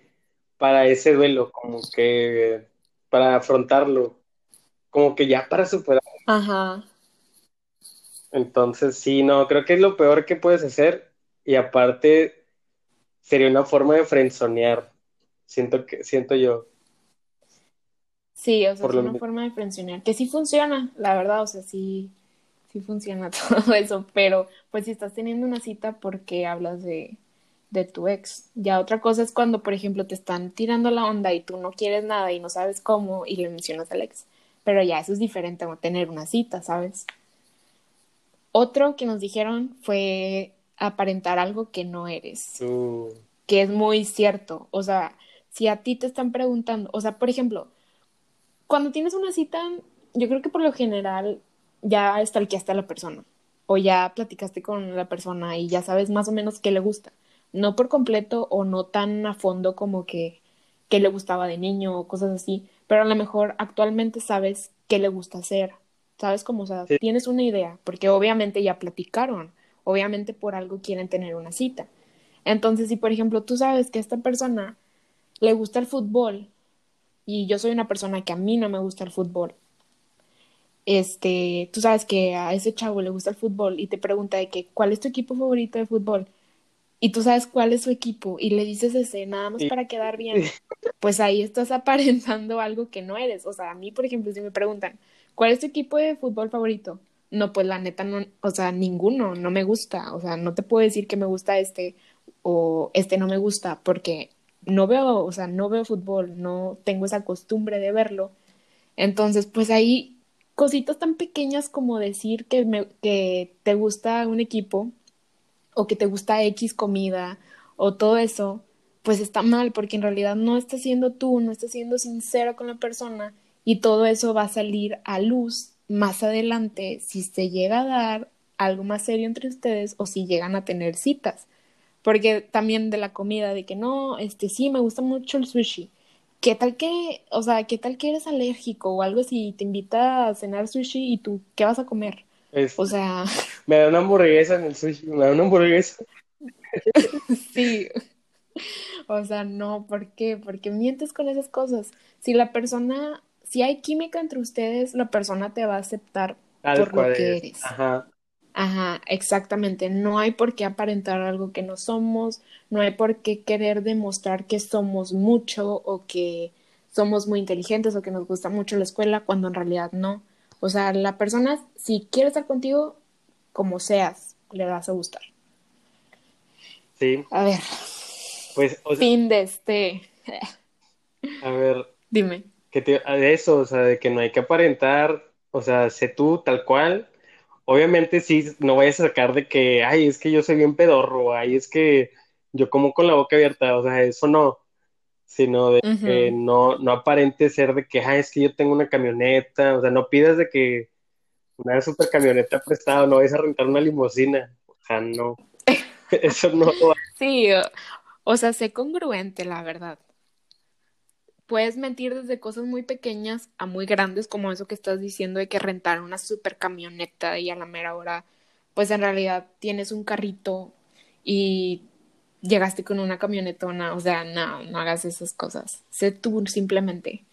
para ese duelo, como que para afrontarlo, como que ya para superar. Ajá. Entonces, sí, no, creo que es lo peor que puedes hacer y aparte sería una forma de frenzonear, siento que siento yo. Sí, o sea, es una forma de frenzonear, que sí funciona, la verdad, o sea, sí, sí funciona [LAUGHS] todo eso, pero pues si estás teniendo una cita, ¿por qué hablas de, de tu ex. Ya otra cosa es cuando, por ejemplo, te están tirando la onda y tú no quieres nada y no sabes cómo y le mencionas al ex. Pero ya eso es diferente a tener una cita, ¿sabes? Otro que nos dijeron fue aparentar algo que no eres. Uh. Que es muy cierto. O sea, si a ti te están preguntando, o sea, por ejemplo, cuando tienes una cita, yo creo que por lo general ya stalkeaste a la persona. O ya platicaste con la persona y ya sabes más o menos qué le gusta no por completo o no tan a fondo como que, que le gustaba de niño o cosas así, pero a lo mejor actualmente sabes qué le gusta hacer, sabes cómo, o sea, tienes una idea, porque obviamente ya platicaron, obviamente por algo quieren tener una cita. Entonces, si por ejemplo tú sabes que a esta persona le gusta el fútbol y yo soy una persona que a mí no me gusta el fútbol, este, tú sabes que a ese chavo le gusta el fútbol y te pregunta de que, ¿cuál es tu equipo favorito de fútbol? y tú sabes cuál es su equipo y le dices ese nada más para quedar [LAUGHS] bien, pues ahí estás aparentando algo que no eres. O sea, a mí, por ejemplo, si me preguntan, ¿cuál es tu equipo de fútbol favorito? No, pues la neta, no, o sea, ninguno, no me gusta. O sea, no te puedo decir que me gusta este o este no me gusta porque no veo, o sea, no veo fútbol, no tengo esa costumbre de verlo. Entonces, pues ahí cositas tan pequeñas como decir que, me, que te gusta un equipo o que te gusta X comida o todo eso, pues está mal porque en realidad no estás siendo tú, no estás siendo sincero con la persona y todo eso va a salir a luz más adelante si se llega a dar algo más serio entre ustedes o si llegan a tener citas. Porque también de la comida, de que no, este sí, me gusta mucho el sushi. ¿Qué tal que, o sea, qué tal que eres alérgico o algo así, te invita a cenar sushi y tú, ¿qué vas a comer? o sea. Me da una hamburguesa en el sushi, me da una hamburguesa. [LAUGHS] sí. O sea, no, ¿por qué? Porque mientes con esas cosas. Si la persona, si hay química entre ustedes, la persona te va a aceptar por lo que eres. Ajá. Ajá, exactamente. No hay por qué aparentar algo que no somos, no hay por qué querer demostrar que somos mucho o que somos muy inteligentes o que nos gusta mucho la escuela cuando en realidad no. O sea, la persona, si quiere estar contigo, como seas, le vas a gustar. Sí. A ver. Pues, fin de este. A ver. Dime. Que te, de eso, o sea, de que no hay que aparentar, o sea, sé tú tal cual. Obviamente sí, no vayas a sacar de que, ay, es que yo soy bien pedorro, ay, es que yo como con la boca abierta, o sea, eso no. sino de que no, no aparente ser de que, ah, es que yo tengo una camioneta, o sea, no pidas de que una super camioneta prestada, no vais a rentar una limusina, o sea, no, [LAUGHS] eso no. Sí, o sea, sé congruente, la verdad puedes mentir desde cosas muy pequeñas a muy grandes, como eso que estás diciendo de que rentar una super camioneta y a la mera hora, pues en realidad tienes un carrito y llegaste con una camionetona, o sea, no, no hagas esas cosas. Sé tú simplemente.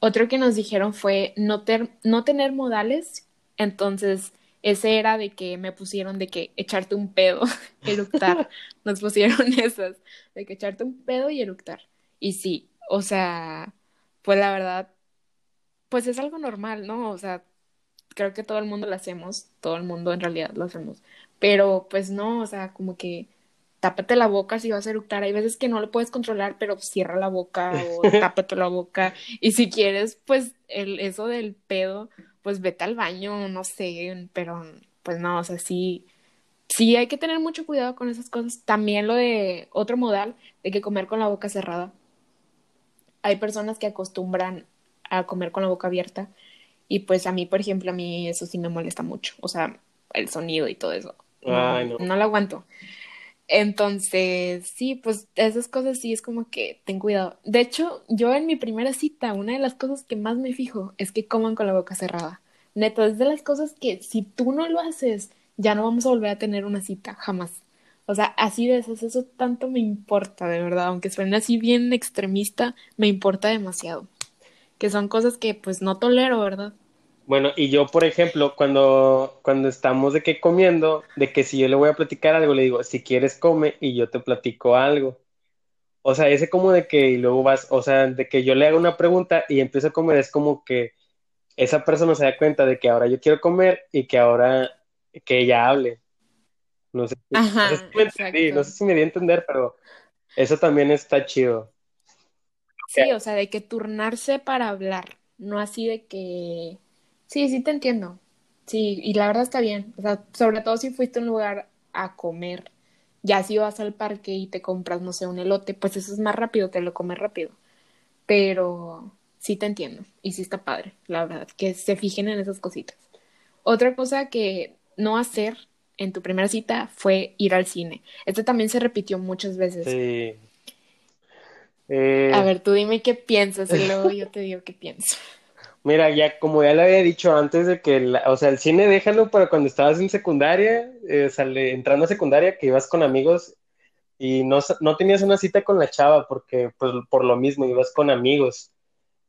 Otro que nos dijeron fue no, no tener modales, entonces ese era de que me pusieron de que echarte un pedo, [LAUGHS] eructar, [LAUGHS] nos pusieron [LAUGHS] esas, de que echarte un pedo y eructar. Y sí, o sea, pues la verdad, pues es algo normal, ¿no? O sea, creo que todo el mundo lo hacemos, todo el mundo en realidad lo hacemos, pero pues no, o sea, como que tápate la boca si vas a eructar. Hay veces que no lo puedes controlar, pero cierra la boca o [LAUGHS] tápate la boca. Y si quieres, pues el, eso del pedo, pues vete al baño, no sé, pero pues no, o sea, sí, sí hay que tener mucho cuidado con esas cosas. También lo de otro modal, de que comer con la boca cerrada hay personas que acostumbran a comer con la boca abierta y pues a mí, por ejemplo, a mí eso sí me molesta mucho, o sea, el sonido y todo eso. No, no. lo aguanto. Entonces, sí, pues esas cosas sí es como que ten cuidado. De hecho, yo en mi primera cita, una de las cosas que más me fijo es que coman con la boca cerrada. Neto, es de las cosas que si tú no lo haces, ya no vamos a volver a tener una cita, jamás. O sea, así de eso, eso tanto me importa, de verdad, aunque suene así bien extremista, me importa demasiado. Que son cosas que pues no tolero, ¿verdad? Bueno, y yo, por ejemplo, cuando, cuando estamos de que comiendo, de que si yo le voy a platicar algo, le digo, si quieres come y yo te platico algo. O sea, ese como de que y luego vas, o sea, de que yo le hago una pregunta y empiezo a comer, es como que esa persona se da cuenta de que ahora yo quiero comer y que ahora que ella hable. No sé, si me di a entender, pero eso también está chido. Sí, o sea, de que turnarse para hablar, no así de que... Sí, sí te entiendo. Sí, y la verdad está bien. O sea, sobre todo si fuiste a un lugar a comer. Ya si vas al parque y te compras, no sé, un elote, pues eso es más rápido, te lo comes rápido. Pero sí te entiendo. Y sí está padre, la verdad, que se fijen en esas cositas. Otra cosa que no hacer en tu primera cita fue ir al cine. Este también se repitió muchas veces. Sí. Eh, A ver, tú dime qué piensas y luego yo te digo qué pienso. [LAUGHS] Mira, ya como ya le había dicho antes de que, o sea, el cine déjalo para cuando estabas en secundaria, eh, entrando a secundaria, que ibas con amigos y no, no tenías una cita con la chava porque, pues, por lo mismo, ibas con amigos.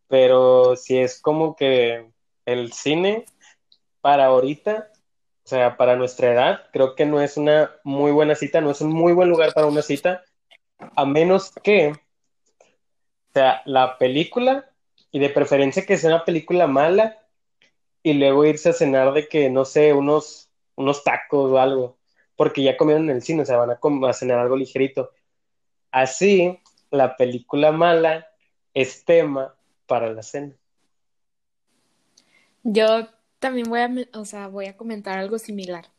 Pero si es como que el cine para ahorita o sea, para nuestra edad, creo que no es una muy buena cita, no es un muy buen lugar para una cita, a menos que sea la película y de preferencia que sea una película mala y luego irse a cenar de que, no sé, unos, unos tacos o algo, porque ya comieron en el cine, o sea, van a, a cenar algo ligerito. Así, la película mala es tema para la cena. Yo también voy a, o sea, voy a comentar algo similar.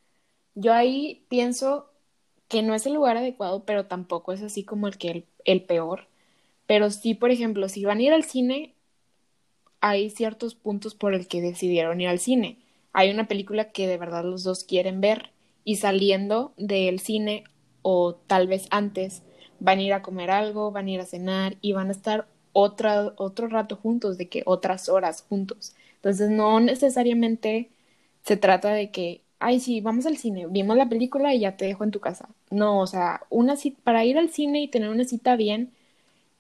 Yo ahí pienso que no es el lugar adecuado, pero tampoco es así como el que el, peor. Pero sí, por ejemplo, si van a ir al cine, hay ciertos puntos por el que decidieron ir al cine. Hay una película que de verdad los dos quieren ver y saliendo del cine o tal vez antes van a ir a comer algo, van a ir a cenar y van a estar otra, otro rato juntos, de que otras horas juntos. Entonces no necesariamente se trata de que, ay, sí, vamos al cine, vimos la película y ya te dejo en tu casa. No, o sea, una para ir al cine y tener una cita bien,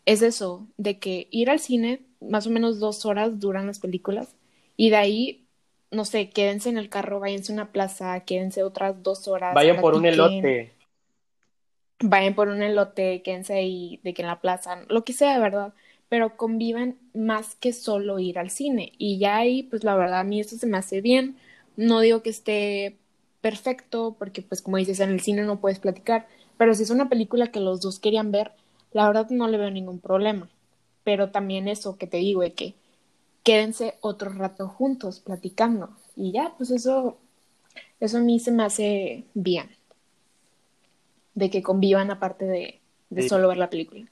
es eso, de que ir al cine, más o menos dos horas duran las películas, y de ahí, no sé, quédense en el carro, váyanse a una plaza, quédense otras dos horas. Vayan por un elote. Vayan por un elote, quédense ahí, de que en la plaza, lo que sea, ¿verdad? Pero conviven más que solo ir al cine. Y ya ahí, pues la verdad, a mí eso se me hace bien. No digo que esté perfecto, porque pues como dices, en el cine no puedes platicar, pero si es una película que los dos querían ver, la verdad no le veo ningún problema. Pero también eso que te digo, de que quédense otro rato juntos platicando. Y ya, pues eso, eso a mí se me hace bien. De que convivan aparte de, de solo ver la película.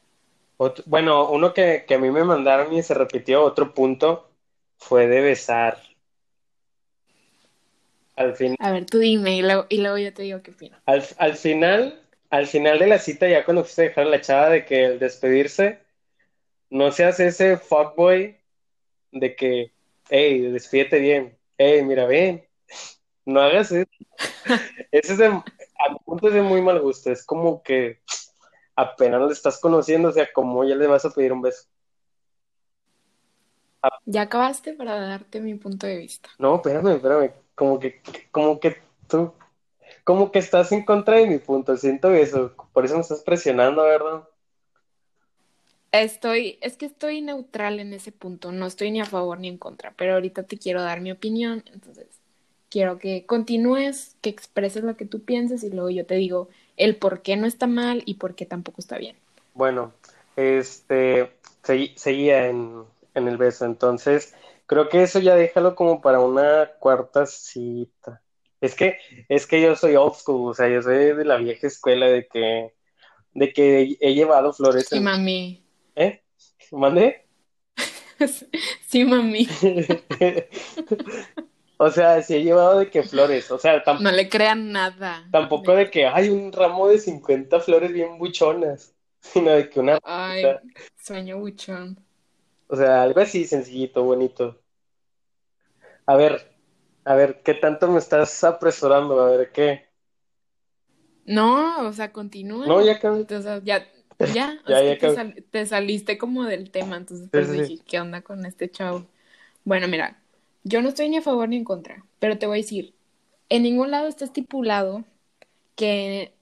Otro- bueno, uno que, que a mí me mandaron y se repitió, otro punto, fue de besar. Al fin, A ver, tú dime y luego, y luego yo te digo qué opino. al, al final, al final de la cita, ya cuando fuiste a dejar a la chava de que el despedirse, no seas ese fuckboy de que, hey, despídete bien, hey, mira, ven, [LAUGHS] no hagas eso. [LAUGHS] Ese es de, a mi punto es de muy mal gusto, es como que apenas le estás conociendo, o sea, como ya le vas a pedir un beso. Ya acabaste para darte mi punto de vista. No, espérame, espérame, como que, como que tú, como que estás en contra de mi punto, siento eso, por eso me estás presionando, ¿verdad? Estoy, es que estoy neutral en ese punto, no estoy ni a favor ni en contra, pero ahorita te quiero dar mi opinión, entonces quiero que continúes, que expreses lo que tú pienses y luego yo te digo el por qué no está mal y por qué tampoco está bien. Bueno, este, seguía en, en el beso, entonces creo que eso ya déjalo como para una cuarta cita. Es que, es que yo soy old school, o sea, yo soy de la vieja escuela de que, de que he llevado flores Sí, en, mami. ¿eh? ¿Mande? [LAUGHS] Sí, mami. [LAUGHS] O sea, sí he llevado de que flores, o sea, tam- No le crean nada. tampoco de que hay un ramo de 50 flores bien buchonas, [LAUGHS] sino de que una, Ay, sueño buchón. o sea, algo así sencillito, bonito. A ver, a ver, ¿qué tanto me estás apresurando? A ver, ¿qué? No, o sea, continúa. No, ya acabé. O sea, ya, ya, [LAUGHS] Ya, ya te, sal- te saliste como del tema, entonces pues sí, sí. dije, ¿qué onda con este chavo? Bueno, mira, yo no estoy ni a favor ni en contra, pero te voy a decir, en ningún lado está estipulado que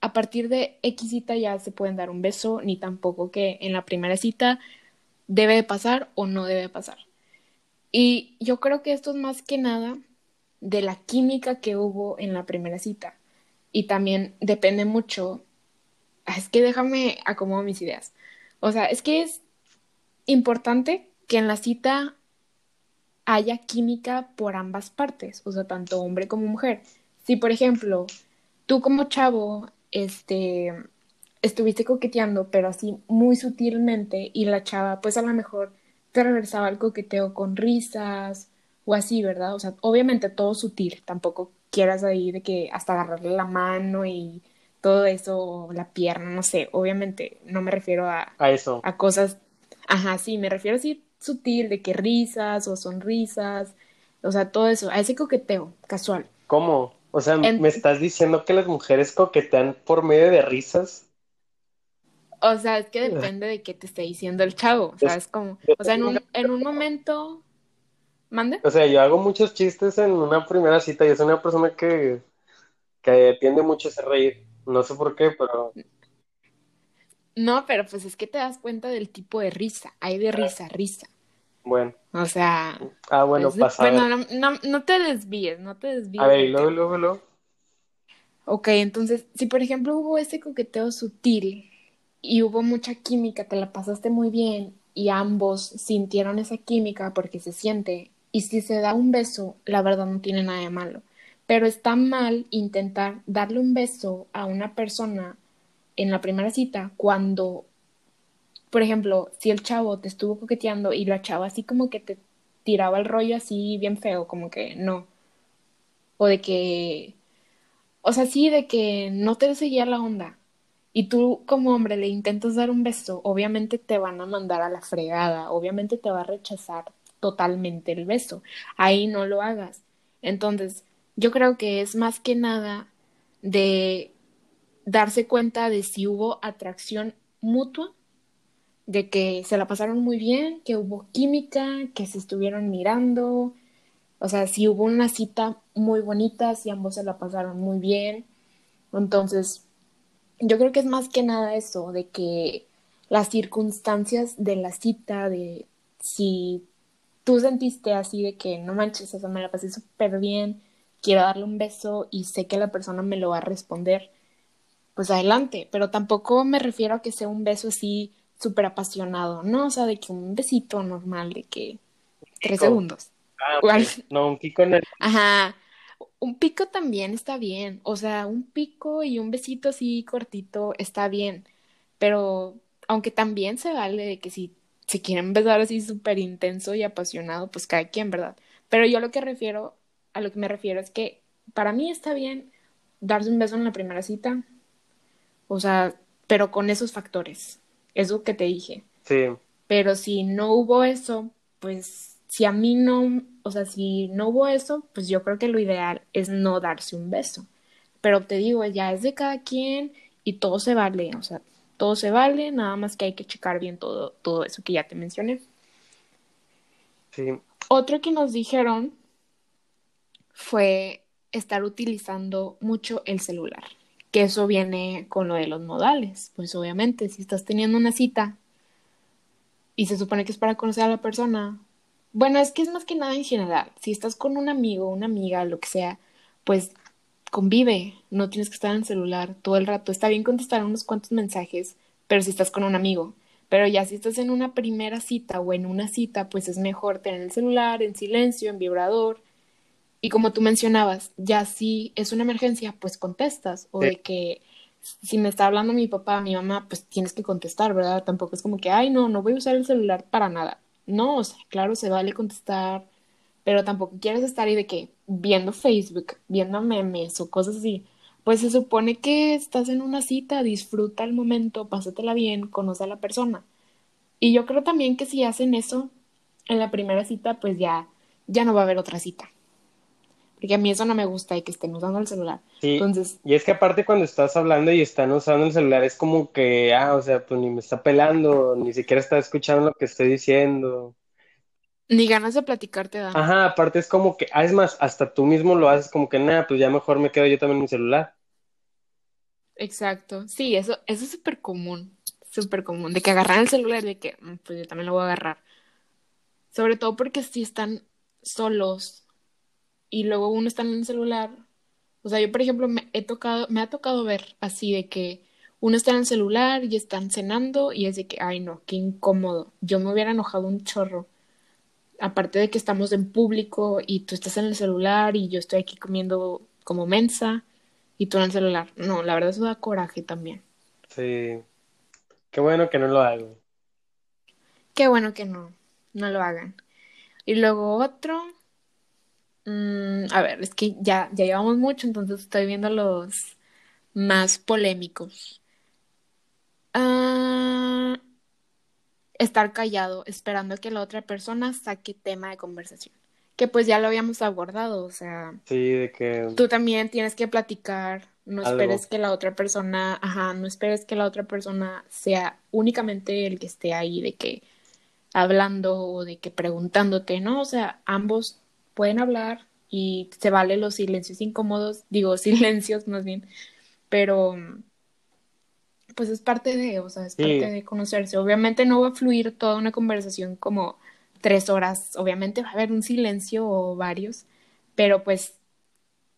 a partir de X cita ya se pueden dar un beso, ni tampoco que en la primera cita debe de pasar o no debe pasar. Y yo creo que esto es más que nada de la química que hubo en la primera cita. Y también depende mucho. Ah, Es que déjame acomodo mis ideas. O sea, es que es importante que en la cita haya química por ambas partes, o sea, tanto hombre como mujer. Si, por ejemplo, tú como chavo, este, estuviste coqueteando, pero así muy sutilmente, y la chava, pues a lo mejor te regresaba el coqueteo con risas o así, ¿verdad? O sea, obviamente todo sutil, tampoco quieras ahí de que hasta agarrarle la mano y todo eso, o la pierna, no sé, obviamente no me refiero a, A eso. a cosas, ajá, sí, me refiero así sutil, de que risas o sonrisas, o sea, todo eso, a ese coqueteo casual. ¿Cómo? O sea, En- ¿me estás diciendo que las mujeres coquetean por medio de risas? O sea, es que depende de qué te esté diciendo el chavo, ¿sabes cómo? O sea, en un, [LAUGHS] en un momento, ¿mande? O sea, yo hago muchos chistes en una primera cita. Yo soy una persona que, que tiende mucho a reír. No sé por qué, pero No, pero pues es que te das cuenta del tipo de risa, hay de risa, risa. Bueno. O sea, Ah, bueno, es de- pasa. A ver, bueno, no, no, no te desvíes, no te desvíes a ver, y luego, luego, luego. Ok, entonces, si por ejemplo hubo ese coqueteo sutil y hubo mucha química, te la pasaste muy bien y ambos sintieron esa química porque se siente, y si se da un beso, la verdad no tiene nada de malo, pero está mal intentar darle un beso a una persona en la primera cita cuando, por ejemplo, si el chavo te estuvo coqueteando y la chava así como que te tiraba el rollo así bien feo, como que no, o de que o sea, sí, de que no te seguía la onda. Y tú como hombre le intentas dar un beso, obviamente te van a mandar a la fregada, obviamente te va a rechazar totalmente el beso. Ahí no lo hagas. Entonces, yo creo que es más que nada de darse cuenta de si hubo atracción mutua, de que se la pasaron muy bien, que hubo química, que se estuvieron mirando, o sea, si hubo una cita muy bonita, si ambos se la pasaron muy bien. Entonces, yo creo que es más que nada eso, de que las circunstancias de la cita, de si tú sentiste así de que no manches, o me la pasé súper bien, quiero darle un beso y sé que la persona me lo va a responder, pues adelante, pero tampoco me refiero a que sea un beso así súper apasionado, ¿no? O sea, de que un besito normal, de que tres Pico. segundos. Ah. No, un pico en el... Ajá, un pico también está bien, o sea, un pico y un besito así cortito está bien, pero aunque también se vale de que si se quieren besar así súper intenso y apasionado, pues cada quien, ¿verdad? Pero yo lo que refiero, a lo que me refiero es que para mí está bien darse un beso en la primera cita, o sea, pero con esos factores, eso que te dije. Sí. Pero si no hubo eso, pues si a mí no, o sea, si no hubo eso, pues yo creo que lo ideal es no darse un beso. Pero te digo, ya es de cada quien y todo se vale, o sea, todo se vale, nada más que hay que checar bien todo, todo eso que ya te mencioné. Sí. Otro que nos dijeron fue estar utilizando mucho el celular, que eso viene con lo de los modales. Pues obviamente, si estás teniendo una cita y se supone que es para conocer a la persona, bueno, es que es más que nada en general. Si estás con un amigo, una amiga, lo que sea, pues convive, no tienes que estar en el celular todo el rato. Está bien contestar unos cuantos mensajes, pero si estás con un amigo. Pero ya si estás en una primera cita o en una cita, pues es mejor tener el celular en silencio, en vibrador. Y como tú mencionabas, ya si es una emergencia, pues contestas. O de que si me está hablando mi papá, mi mamá, pues tienes que contestar, ¿verdad? Tampoco es como que, ay, no, no voy a usar el celular para nada. No, o sea, claro, se vale contestar, pero tampoco quieres estar ahí de que viendo Facebook, viendo memes o cosas así. Pues se supone que estás en una cita, disfruta el momento, pásatela bien, conoce a la persona. Y yo creo también que si hacen eso en la primera cita, pues ya, ya no va a haber otra cita. Porque a mí eso no me gusta y que estén usando el celular. Sí, Entonces, y es que aparte cuando estás hablando y están usando el celular es como que, ah, o sea, pues ni me está pelando, ni siquiera está escuchando lo que estoy diciendo. ni ganas de platicar te dan. Ajá, aparte es como que, ah, es más, hasta tú mismo lo haces como que, nada, pues ya mejor me quedo yo también en mi celular. Exacto. Sí, eso, eso es súper común. Súper común. De que agarran el celular y de que, "Mm, pues yo también lo voy a agarrar. Sobre todo porque si están solos y luego uno está en el celular. O sea, yo, por ejemplo, me he tocado, me ha tocado ver así de que uno está en el celular y están cenando y es de que, ay no, qué incómodo. Yo me hubiera enojado un chorro. Aparte de que estamos en público y tú estás en el celular y yo estoy aquí comiendo como mensa y tú en el celular. No, la verdad eso da coraje también. Sí, qué bueno que no lo hago. Qué bueno que no, no lo hagan. Y luego otro, mm, a ver, es que ya, ya llevamos mucho, entonces estoy viendo los más polémicos. Ah, estar callado, esperando que la otra persona saque tema de conversación. Que pues ya lo habíamos abordado, o sea, Sí, de que tú también tienes que platicar, no esperes que la otra persona, ajá, no esperes que la otra persona sea únicamente el que esté ahí de que hablando o de que preguntándote, ¿no? O sea, ambos pueden hablar y se vale los silencios incómodos, [LAUGHS] digo, silencios más bien, pero pues es parte de, o sea, es parte Sí, de conocerse. Obviamente no va a fluir toda una conversación como tres horas, obviamente va a haber un silencio o varios, pero pues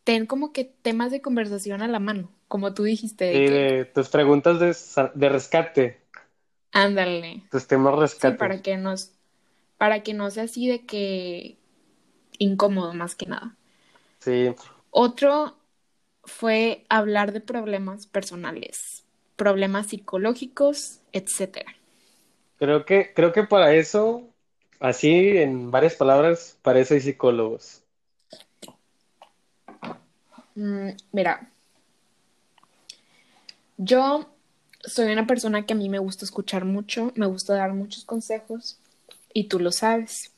ten como que temas de conversación a la mano, como tú dijiste, sí, de que tus preguntas de, de rescate, ándale, tus temas sí, rescate. para que nos, para que no sea así de que incómodo más que nada. Sí, Otro fue hablar de problemas personales, problemas psicológicos, etcétera. creo que, creo que para eso, así en varias palabras, para eso hay psicólogos. Mm, mira, yo soy una persona que a mí me gusta escuchar mucho, me gusta dar muchos consejos y tú lo sabes.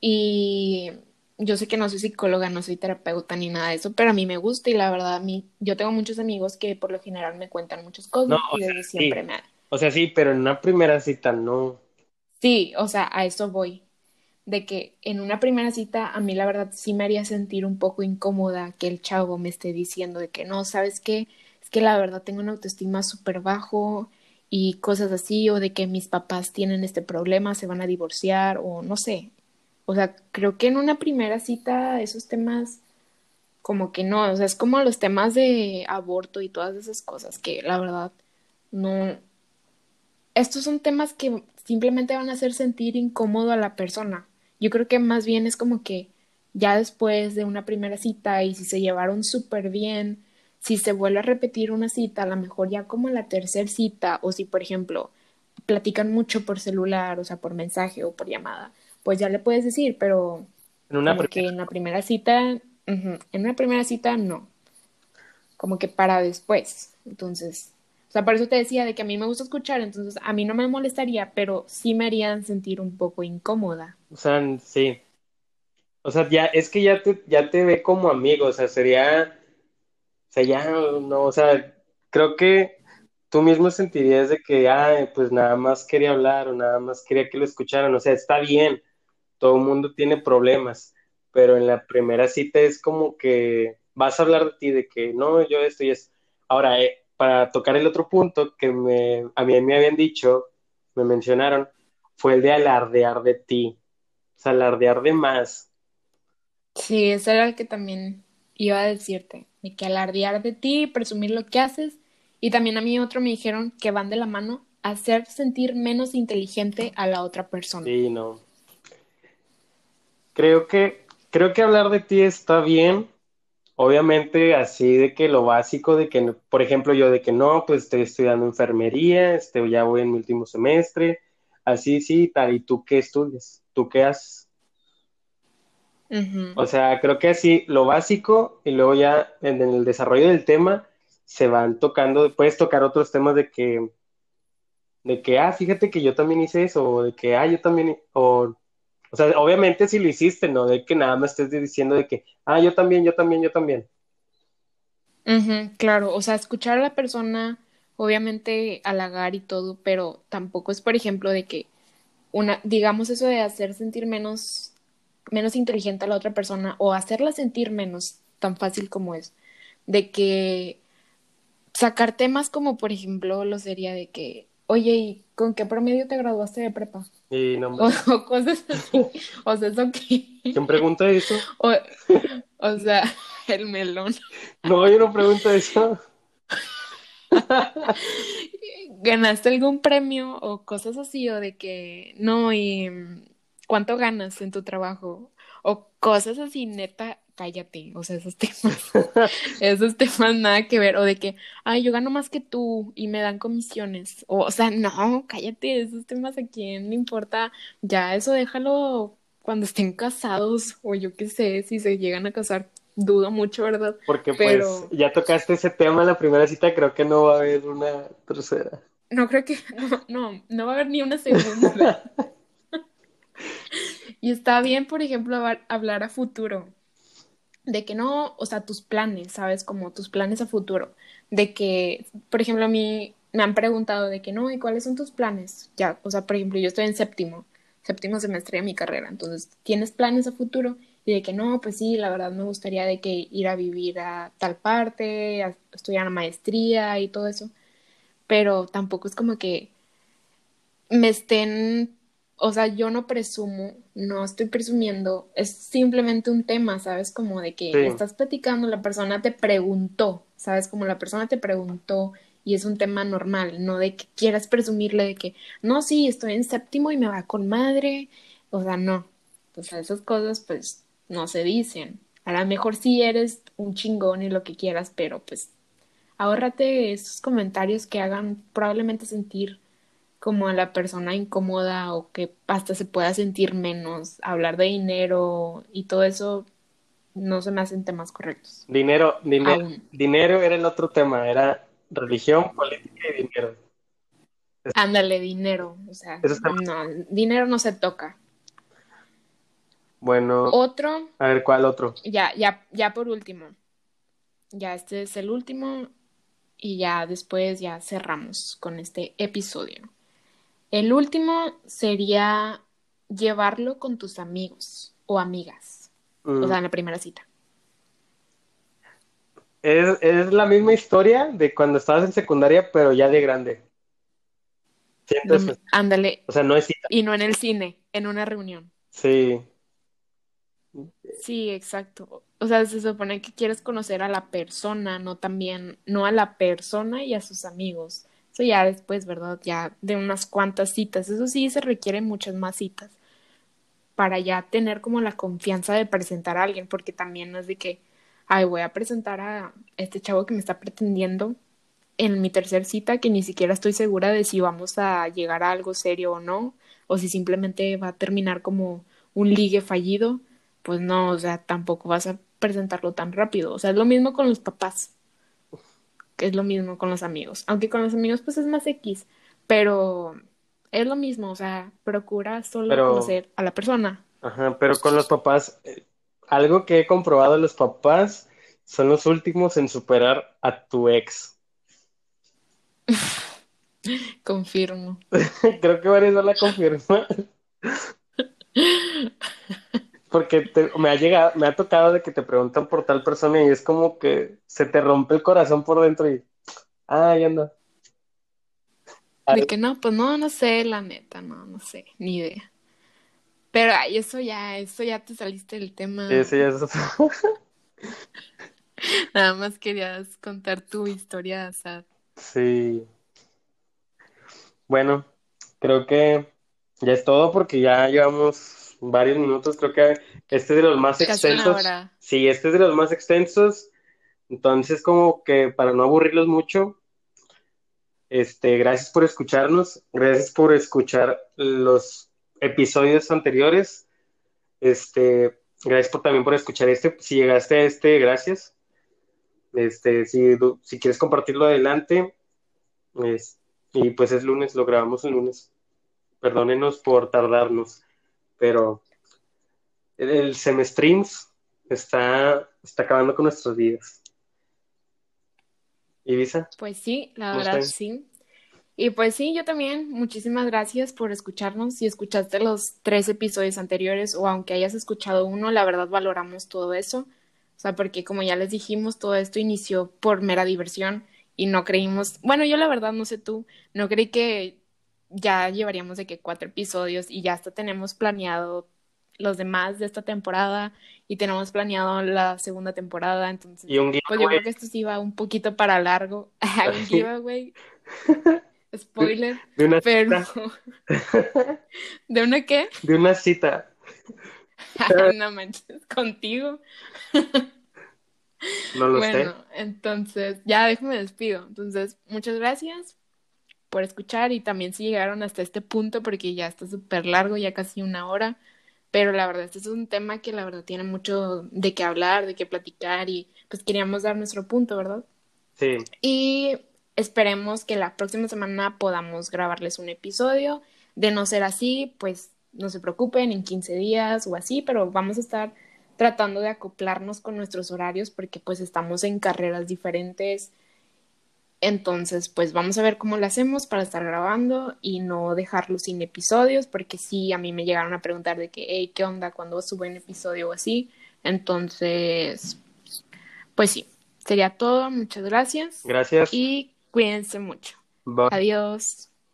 Y yo sé que no soy psicóloga, no soy terapeuta ni nada de eso, pero a mí me gusta y la verdad a mí, yo tengo muchos amigos que por lo general me cuentan muchas No, cosas o y sea, desde siempre sí, me... o sea, sí, pero en una primera cita no. Sí, o sea, a eso voy. De que en una primera cita a mí la verdad sí me haría sentir un poco incómoda que el chavo me esté diciendo de que no, ¿sabes qué? Es que la verdad tengo una autoestima súper bajo y cosas así, o de que mis papás tienen este problema, se van a divorciar, o no sé. O sea, creo que en una primera cita esos temas como que no, o sea, es como los temas de aborto y todas esas cosas que la verdad no, estos son temas que simplemente van a hacer sentir incómodo a la persona. Yo creo que más bien es como que ya después de una primera cita y si se llevaron súper bien, si se vuelve a repetir una cita, a lo mejor ya como la tercera cita, o si por ejemplo platican mucho por celular, o sea, por mensaje o por llamada, pues ya le puedes decir, pero En una como que en la primera cita, en una primera cita no, como que para después. Entonces, o sea, por eso te decía de que a mí me gusta escuchar, entonces a mí no me molestaría, pero sí me harían sentir un poco incómoda. O sea, sí. O sea, ya, es que ya te, ya te ve como amigo, o sea, sería, o sea, ya, no, o sea, creo que tú mismo sentirías de que, ah, pues nada más quería hablar o nada más quería que lo escucharan, o sea, está bien, todo el mundo tiene problemas, pero en la primera cita es como que vas a hablar de ti, de que no, yo esto y es. Ahora, eh, para tocar el otro punto que me, a mí me habían dicho, me mencionaron, fue el de alardear de ti, o sea, alardear de más. Sí, eso era el que también iba a decirte, de que alardear de ti, presumir lo que haces, y también a mí otro me dijeron que van de la mano hacer sentir menos inteligente a la otra persona. Sí, no. Creo que, creo que hablar de ti está bien. Obviamente, así de que lo básico de que, por ejemplo, yo de que no, pues estoy estudiando enfermería, este, ya voy en mi último semestre, así, sí, tal, ¿y tú qué estudias? ¿Tú qué haces? O sea, creo que así lo básico y luego ya en el desarrollo del tema se van tocando, puedes tocar otros temas de que, de que, ah, fíjate que yo también hice eso, o de que, ah, yo también, o, o sea, obviamente si lo hiciste, no de que nada más estés diciendo de que, ah, yo también, yo también, yo también. Claro, o sea, escuchar a la persona, obviamente halagar y todo, pero tampoco es, por ejemplo, de que una, digamos eso de hacer sentir menos, menos inteligente a la otra persona o hacerla sentir menos, tan fácil como es, de que sacar temas como, por ejemplo, lo sería de que, oye, ¿y con qué promedio te graduaste de prepa? Y no, O, [LAUGHS] o cosas así, o sea, eso que, ¿quién pregunta eso? o, o sea, [LAUGHS] el melón. No, yo no pregunto eso. ¿Ganaste algún premio o cosas así? O de que, no, y mm, ¿cuánto ganas en tu trabajo? O cosas así, neta, cállate. O sea, esos [LAUGHS] temas, esos temas nada que ver. O de que, ay, yo gano más que tú y me dan comisiones. O, o sea, no, cállate, esos temas a quién le importa. Ya eso déjalo cuando estén casados o yo qué sé, si se llegan a casar. Dudo mucho, ¿verdad? Porque pues ya tocaste ese tema en la primera cita, creo que no va a haber una tercera. no creo que, [LAUGHS] no, no, no va a haber ni una segunda. [LAUGHS] Y está bien, por ejemplo, hab- hablar a futuro, de que no, o sea, tus planes, ¿sabes? Como tus planes a futuro, de que, por ejemplo, a mí me han preguntado de que no, ¿y cuáles son tus planes? Ya, o sea, por ejemplo, yo estoy en séptimo, séptimo semestre de mi carrera, entonces, ¿tienes planes a futuro? Y de que no, pues sí, la verdad me gustaría de que ir a vivir a tal parte, a estudiar maestría y todo eso, pero tampoco es como que me estén, o sea, yo no presumo, no estoy presumiendo, es simplemente un tema, ¿sabes? Como de que Sí. estás platicando, la persona te preguntó, ¿sabes? Como la persona te preguntó y es un tema normal, no de que quieras presumirle de que, no, sí, estoy en séptimo y me va con madre, o sea, no, o sea, esas cosas pues no se dicen. A lo mejor sí eres un chingón y lo que quieras, pero pues ahórrate esos comentarios que hagan probablemente sentir como a la persona incómoda o que hasta se pueda sentir menos, hablar de dinero y todo eso no se me hacen temas correctos. Dinero, dinero, Aún. dinero era el otro tema, era religión, política y dinero. Ándale, dinero, o sea, no, dinero no se toca. Bueno, Otro, a ver, ¿cuál otro? ya, ya, ya por último, ya este es el último y ya después ya cerramos con este episodio. El último sería llevarlo con tus amigos o amigas, Mm, o sea, en la primera cita. es, es la misma historia de cuando estabas en secundaria, pero ya de grande. Me- eso. ándale, O sea, no es cita. y no en el cine, en una reunión. Sí, Sí, exacto. O sea, se supone que quieres conocer a la persona, no también, no a la persona y a sus amigos. Eso ya después, ¿verdad? Ya de unas cuantas citas. Eso sí, se requieren muchas más citas para ya tener como la confianza de presentar a alguien, porque también no es de que, ay, voy a presentar a este chavo que me está pretendiendo en mi tercer cita, que ni siquiera estoy segura de si vamos a llegar a algo serio o no, o si simplemente va a terminar como un ligue fallido, pues no, o sea, tampoco vas a presentarlo tan rápido. O sea, es lo mismo con los papás, es lo mismo con los amigos. Aunque con los amigos pues es más X, pero es lo mismo, o sea, procura solo conocer a la persona. Ajá, pero con los papás, eh, algo que he comprobado, los papás son los últimos en superar a tu ex. [LAUGHS] Confirmo. [LAUGHS] Creo que varios no la confirman. [LAUGHS] Porque me ha llegado, me ha tocado de que te preguntan por tal persona y es como que se te rompe el corazón por dentro y ah, ya anda. De que no, pues no, no sé, la neta, no, no sé, ni idea. Pero ay, eso ya, eso ya te saliste del tema. Sí, sí, eso. [LAUGHS] Nada más querías contar tu historia sad. Sí. Bueno, creo que ya es todo porque ya llevamos varios minutos. Creo que este es de los más extensos. Sí, este es de los más extensos. Entonces, como que para no aburrirlos mucho, este, gracias por escucharnos, gracias por escuchar los episodios anteriores. Este, gracias por, también por escuchar este. Si llegaste a este, gracias. Este, si, si quieres compartirlo adelante, y pues es lunes, lo grabamos el lunes. Perdónenos por tardarnos, pero el semestreams está, está acabando con nuestros días. Ibiza. Pues sí, la verdad sí. Y pues sí, yo también, muchísimas gracias por escucharnos. Si escuchaste los tres episodios anteriores o aunque hayas escuchado uno, la verdad valoramos todo eso. O sea, porque como ya les dijimos, todo esto inició por mera diversión y no creímos, bueno, yo la verdad no sé tú, no creí que ya llevaríamos de que cuatro episodios y ya hasta tenemos planeado los demás de esta temporada y tenemos planeado la segunda temporada, entonces pues yo creo que esto sí va un poquito para largo, [LAUGHS] un giveaway, [LAUGHS] spoiler, de una pero [LAUGHS] ¿de una qué? De una cita. no manches, contigo. no lo bueno, entonces, ya déjame despido. Entonces, muchas gracias por escuchar y también si llegaron hasta este punto porque ya está súper largo, ya casi una hora pero la verdad, este es un tema que la verdad tiene mucho de qué hablar, de qué platicar y pues queríamos dar nuestro punto, ¿verdad? Sí. Y esperemos que la próxima semana podamos grabarles un episodio. De no ser así, pues no se preocupen, en 15 días o así, pero vamos a estar tratando de acoplarnos con nuestros horarios porque pues estamos en carreras diferentes entonces, pues vamos a ver cómo lo hacemos para estar grabando y no dejarlo sin episodios, porque sí, a mí me llegaron a preguntar de que, hey, ¿qué onda cuando suben episodio o así? Entonces, pues sí, sería todo. Muchas gracias. Gracias. Y cuídense mucho. Adiós.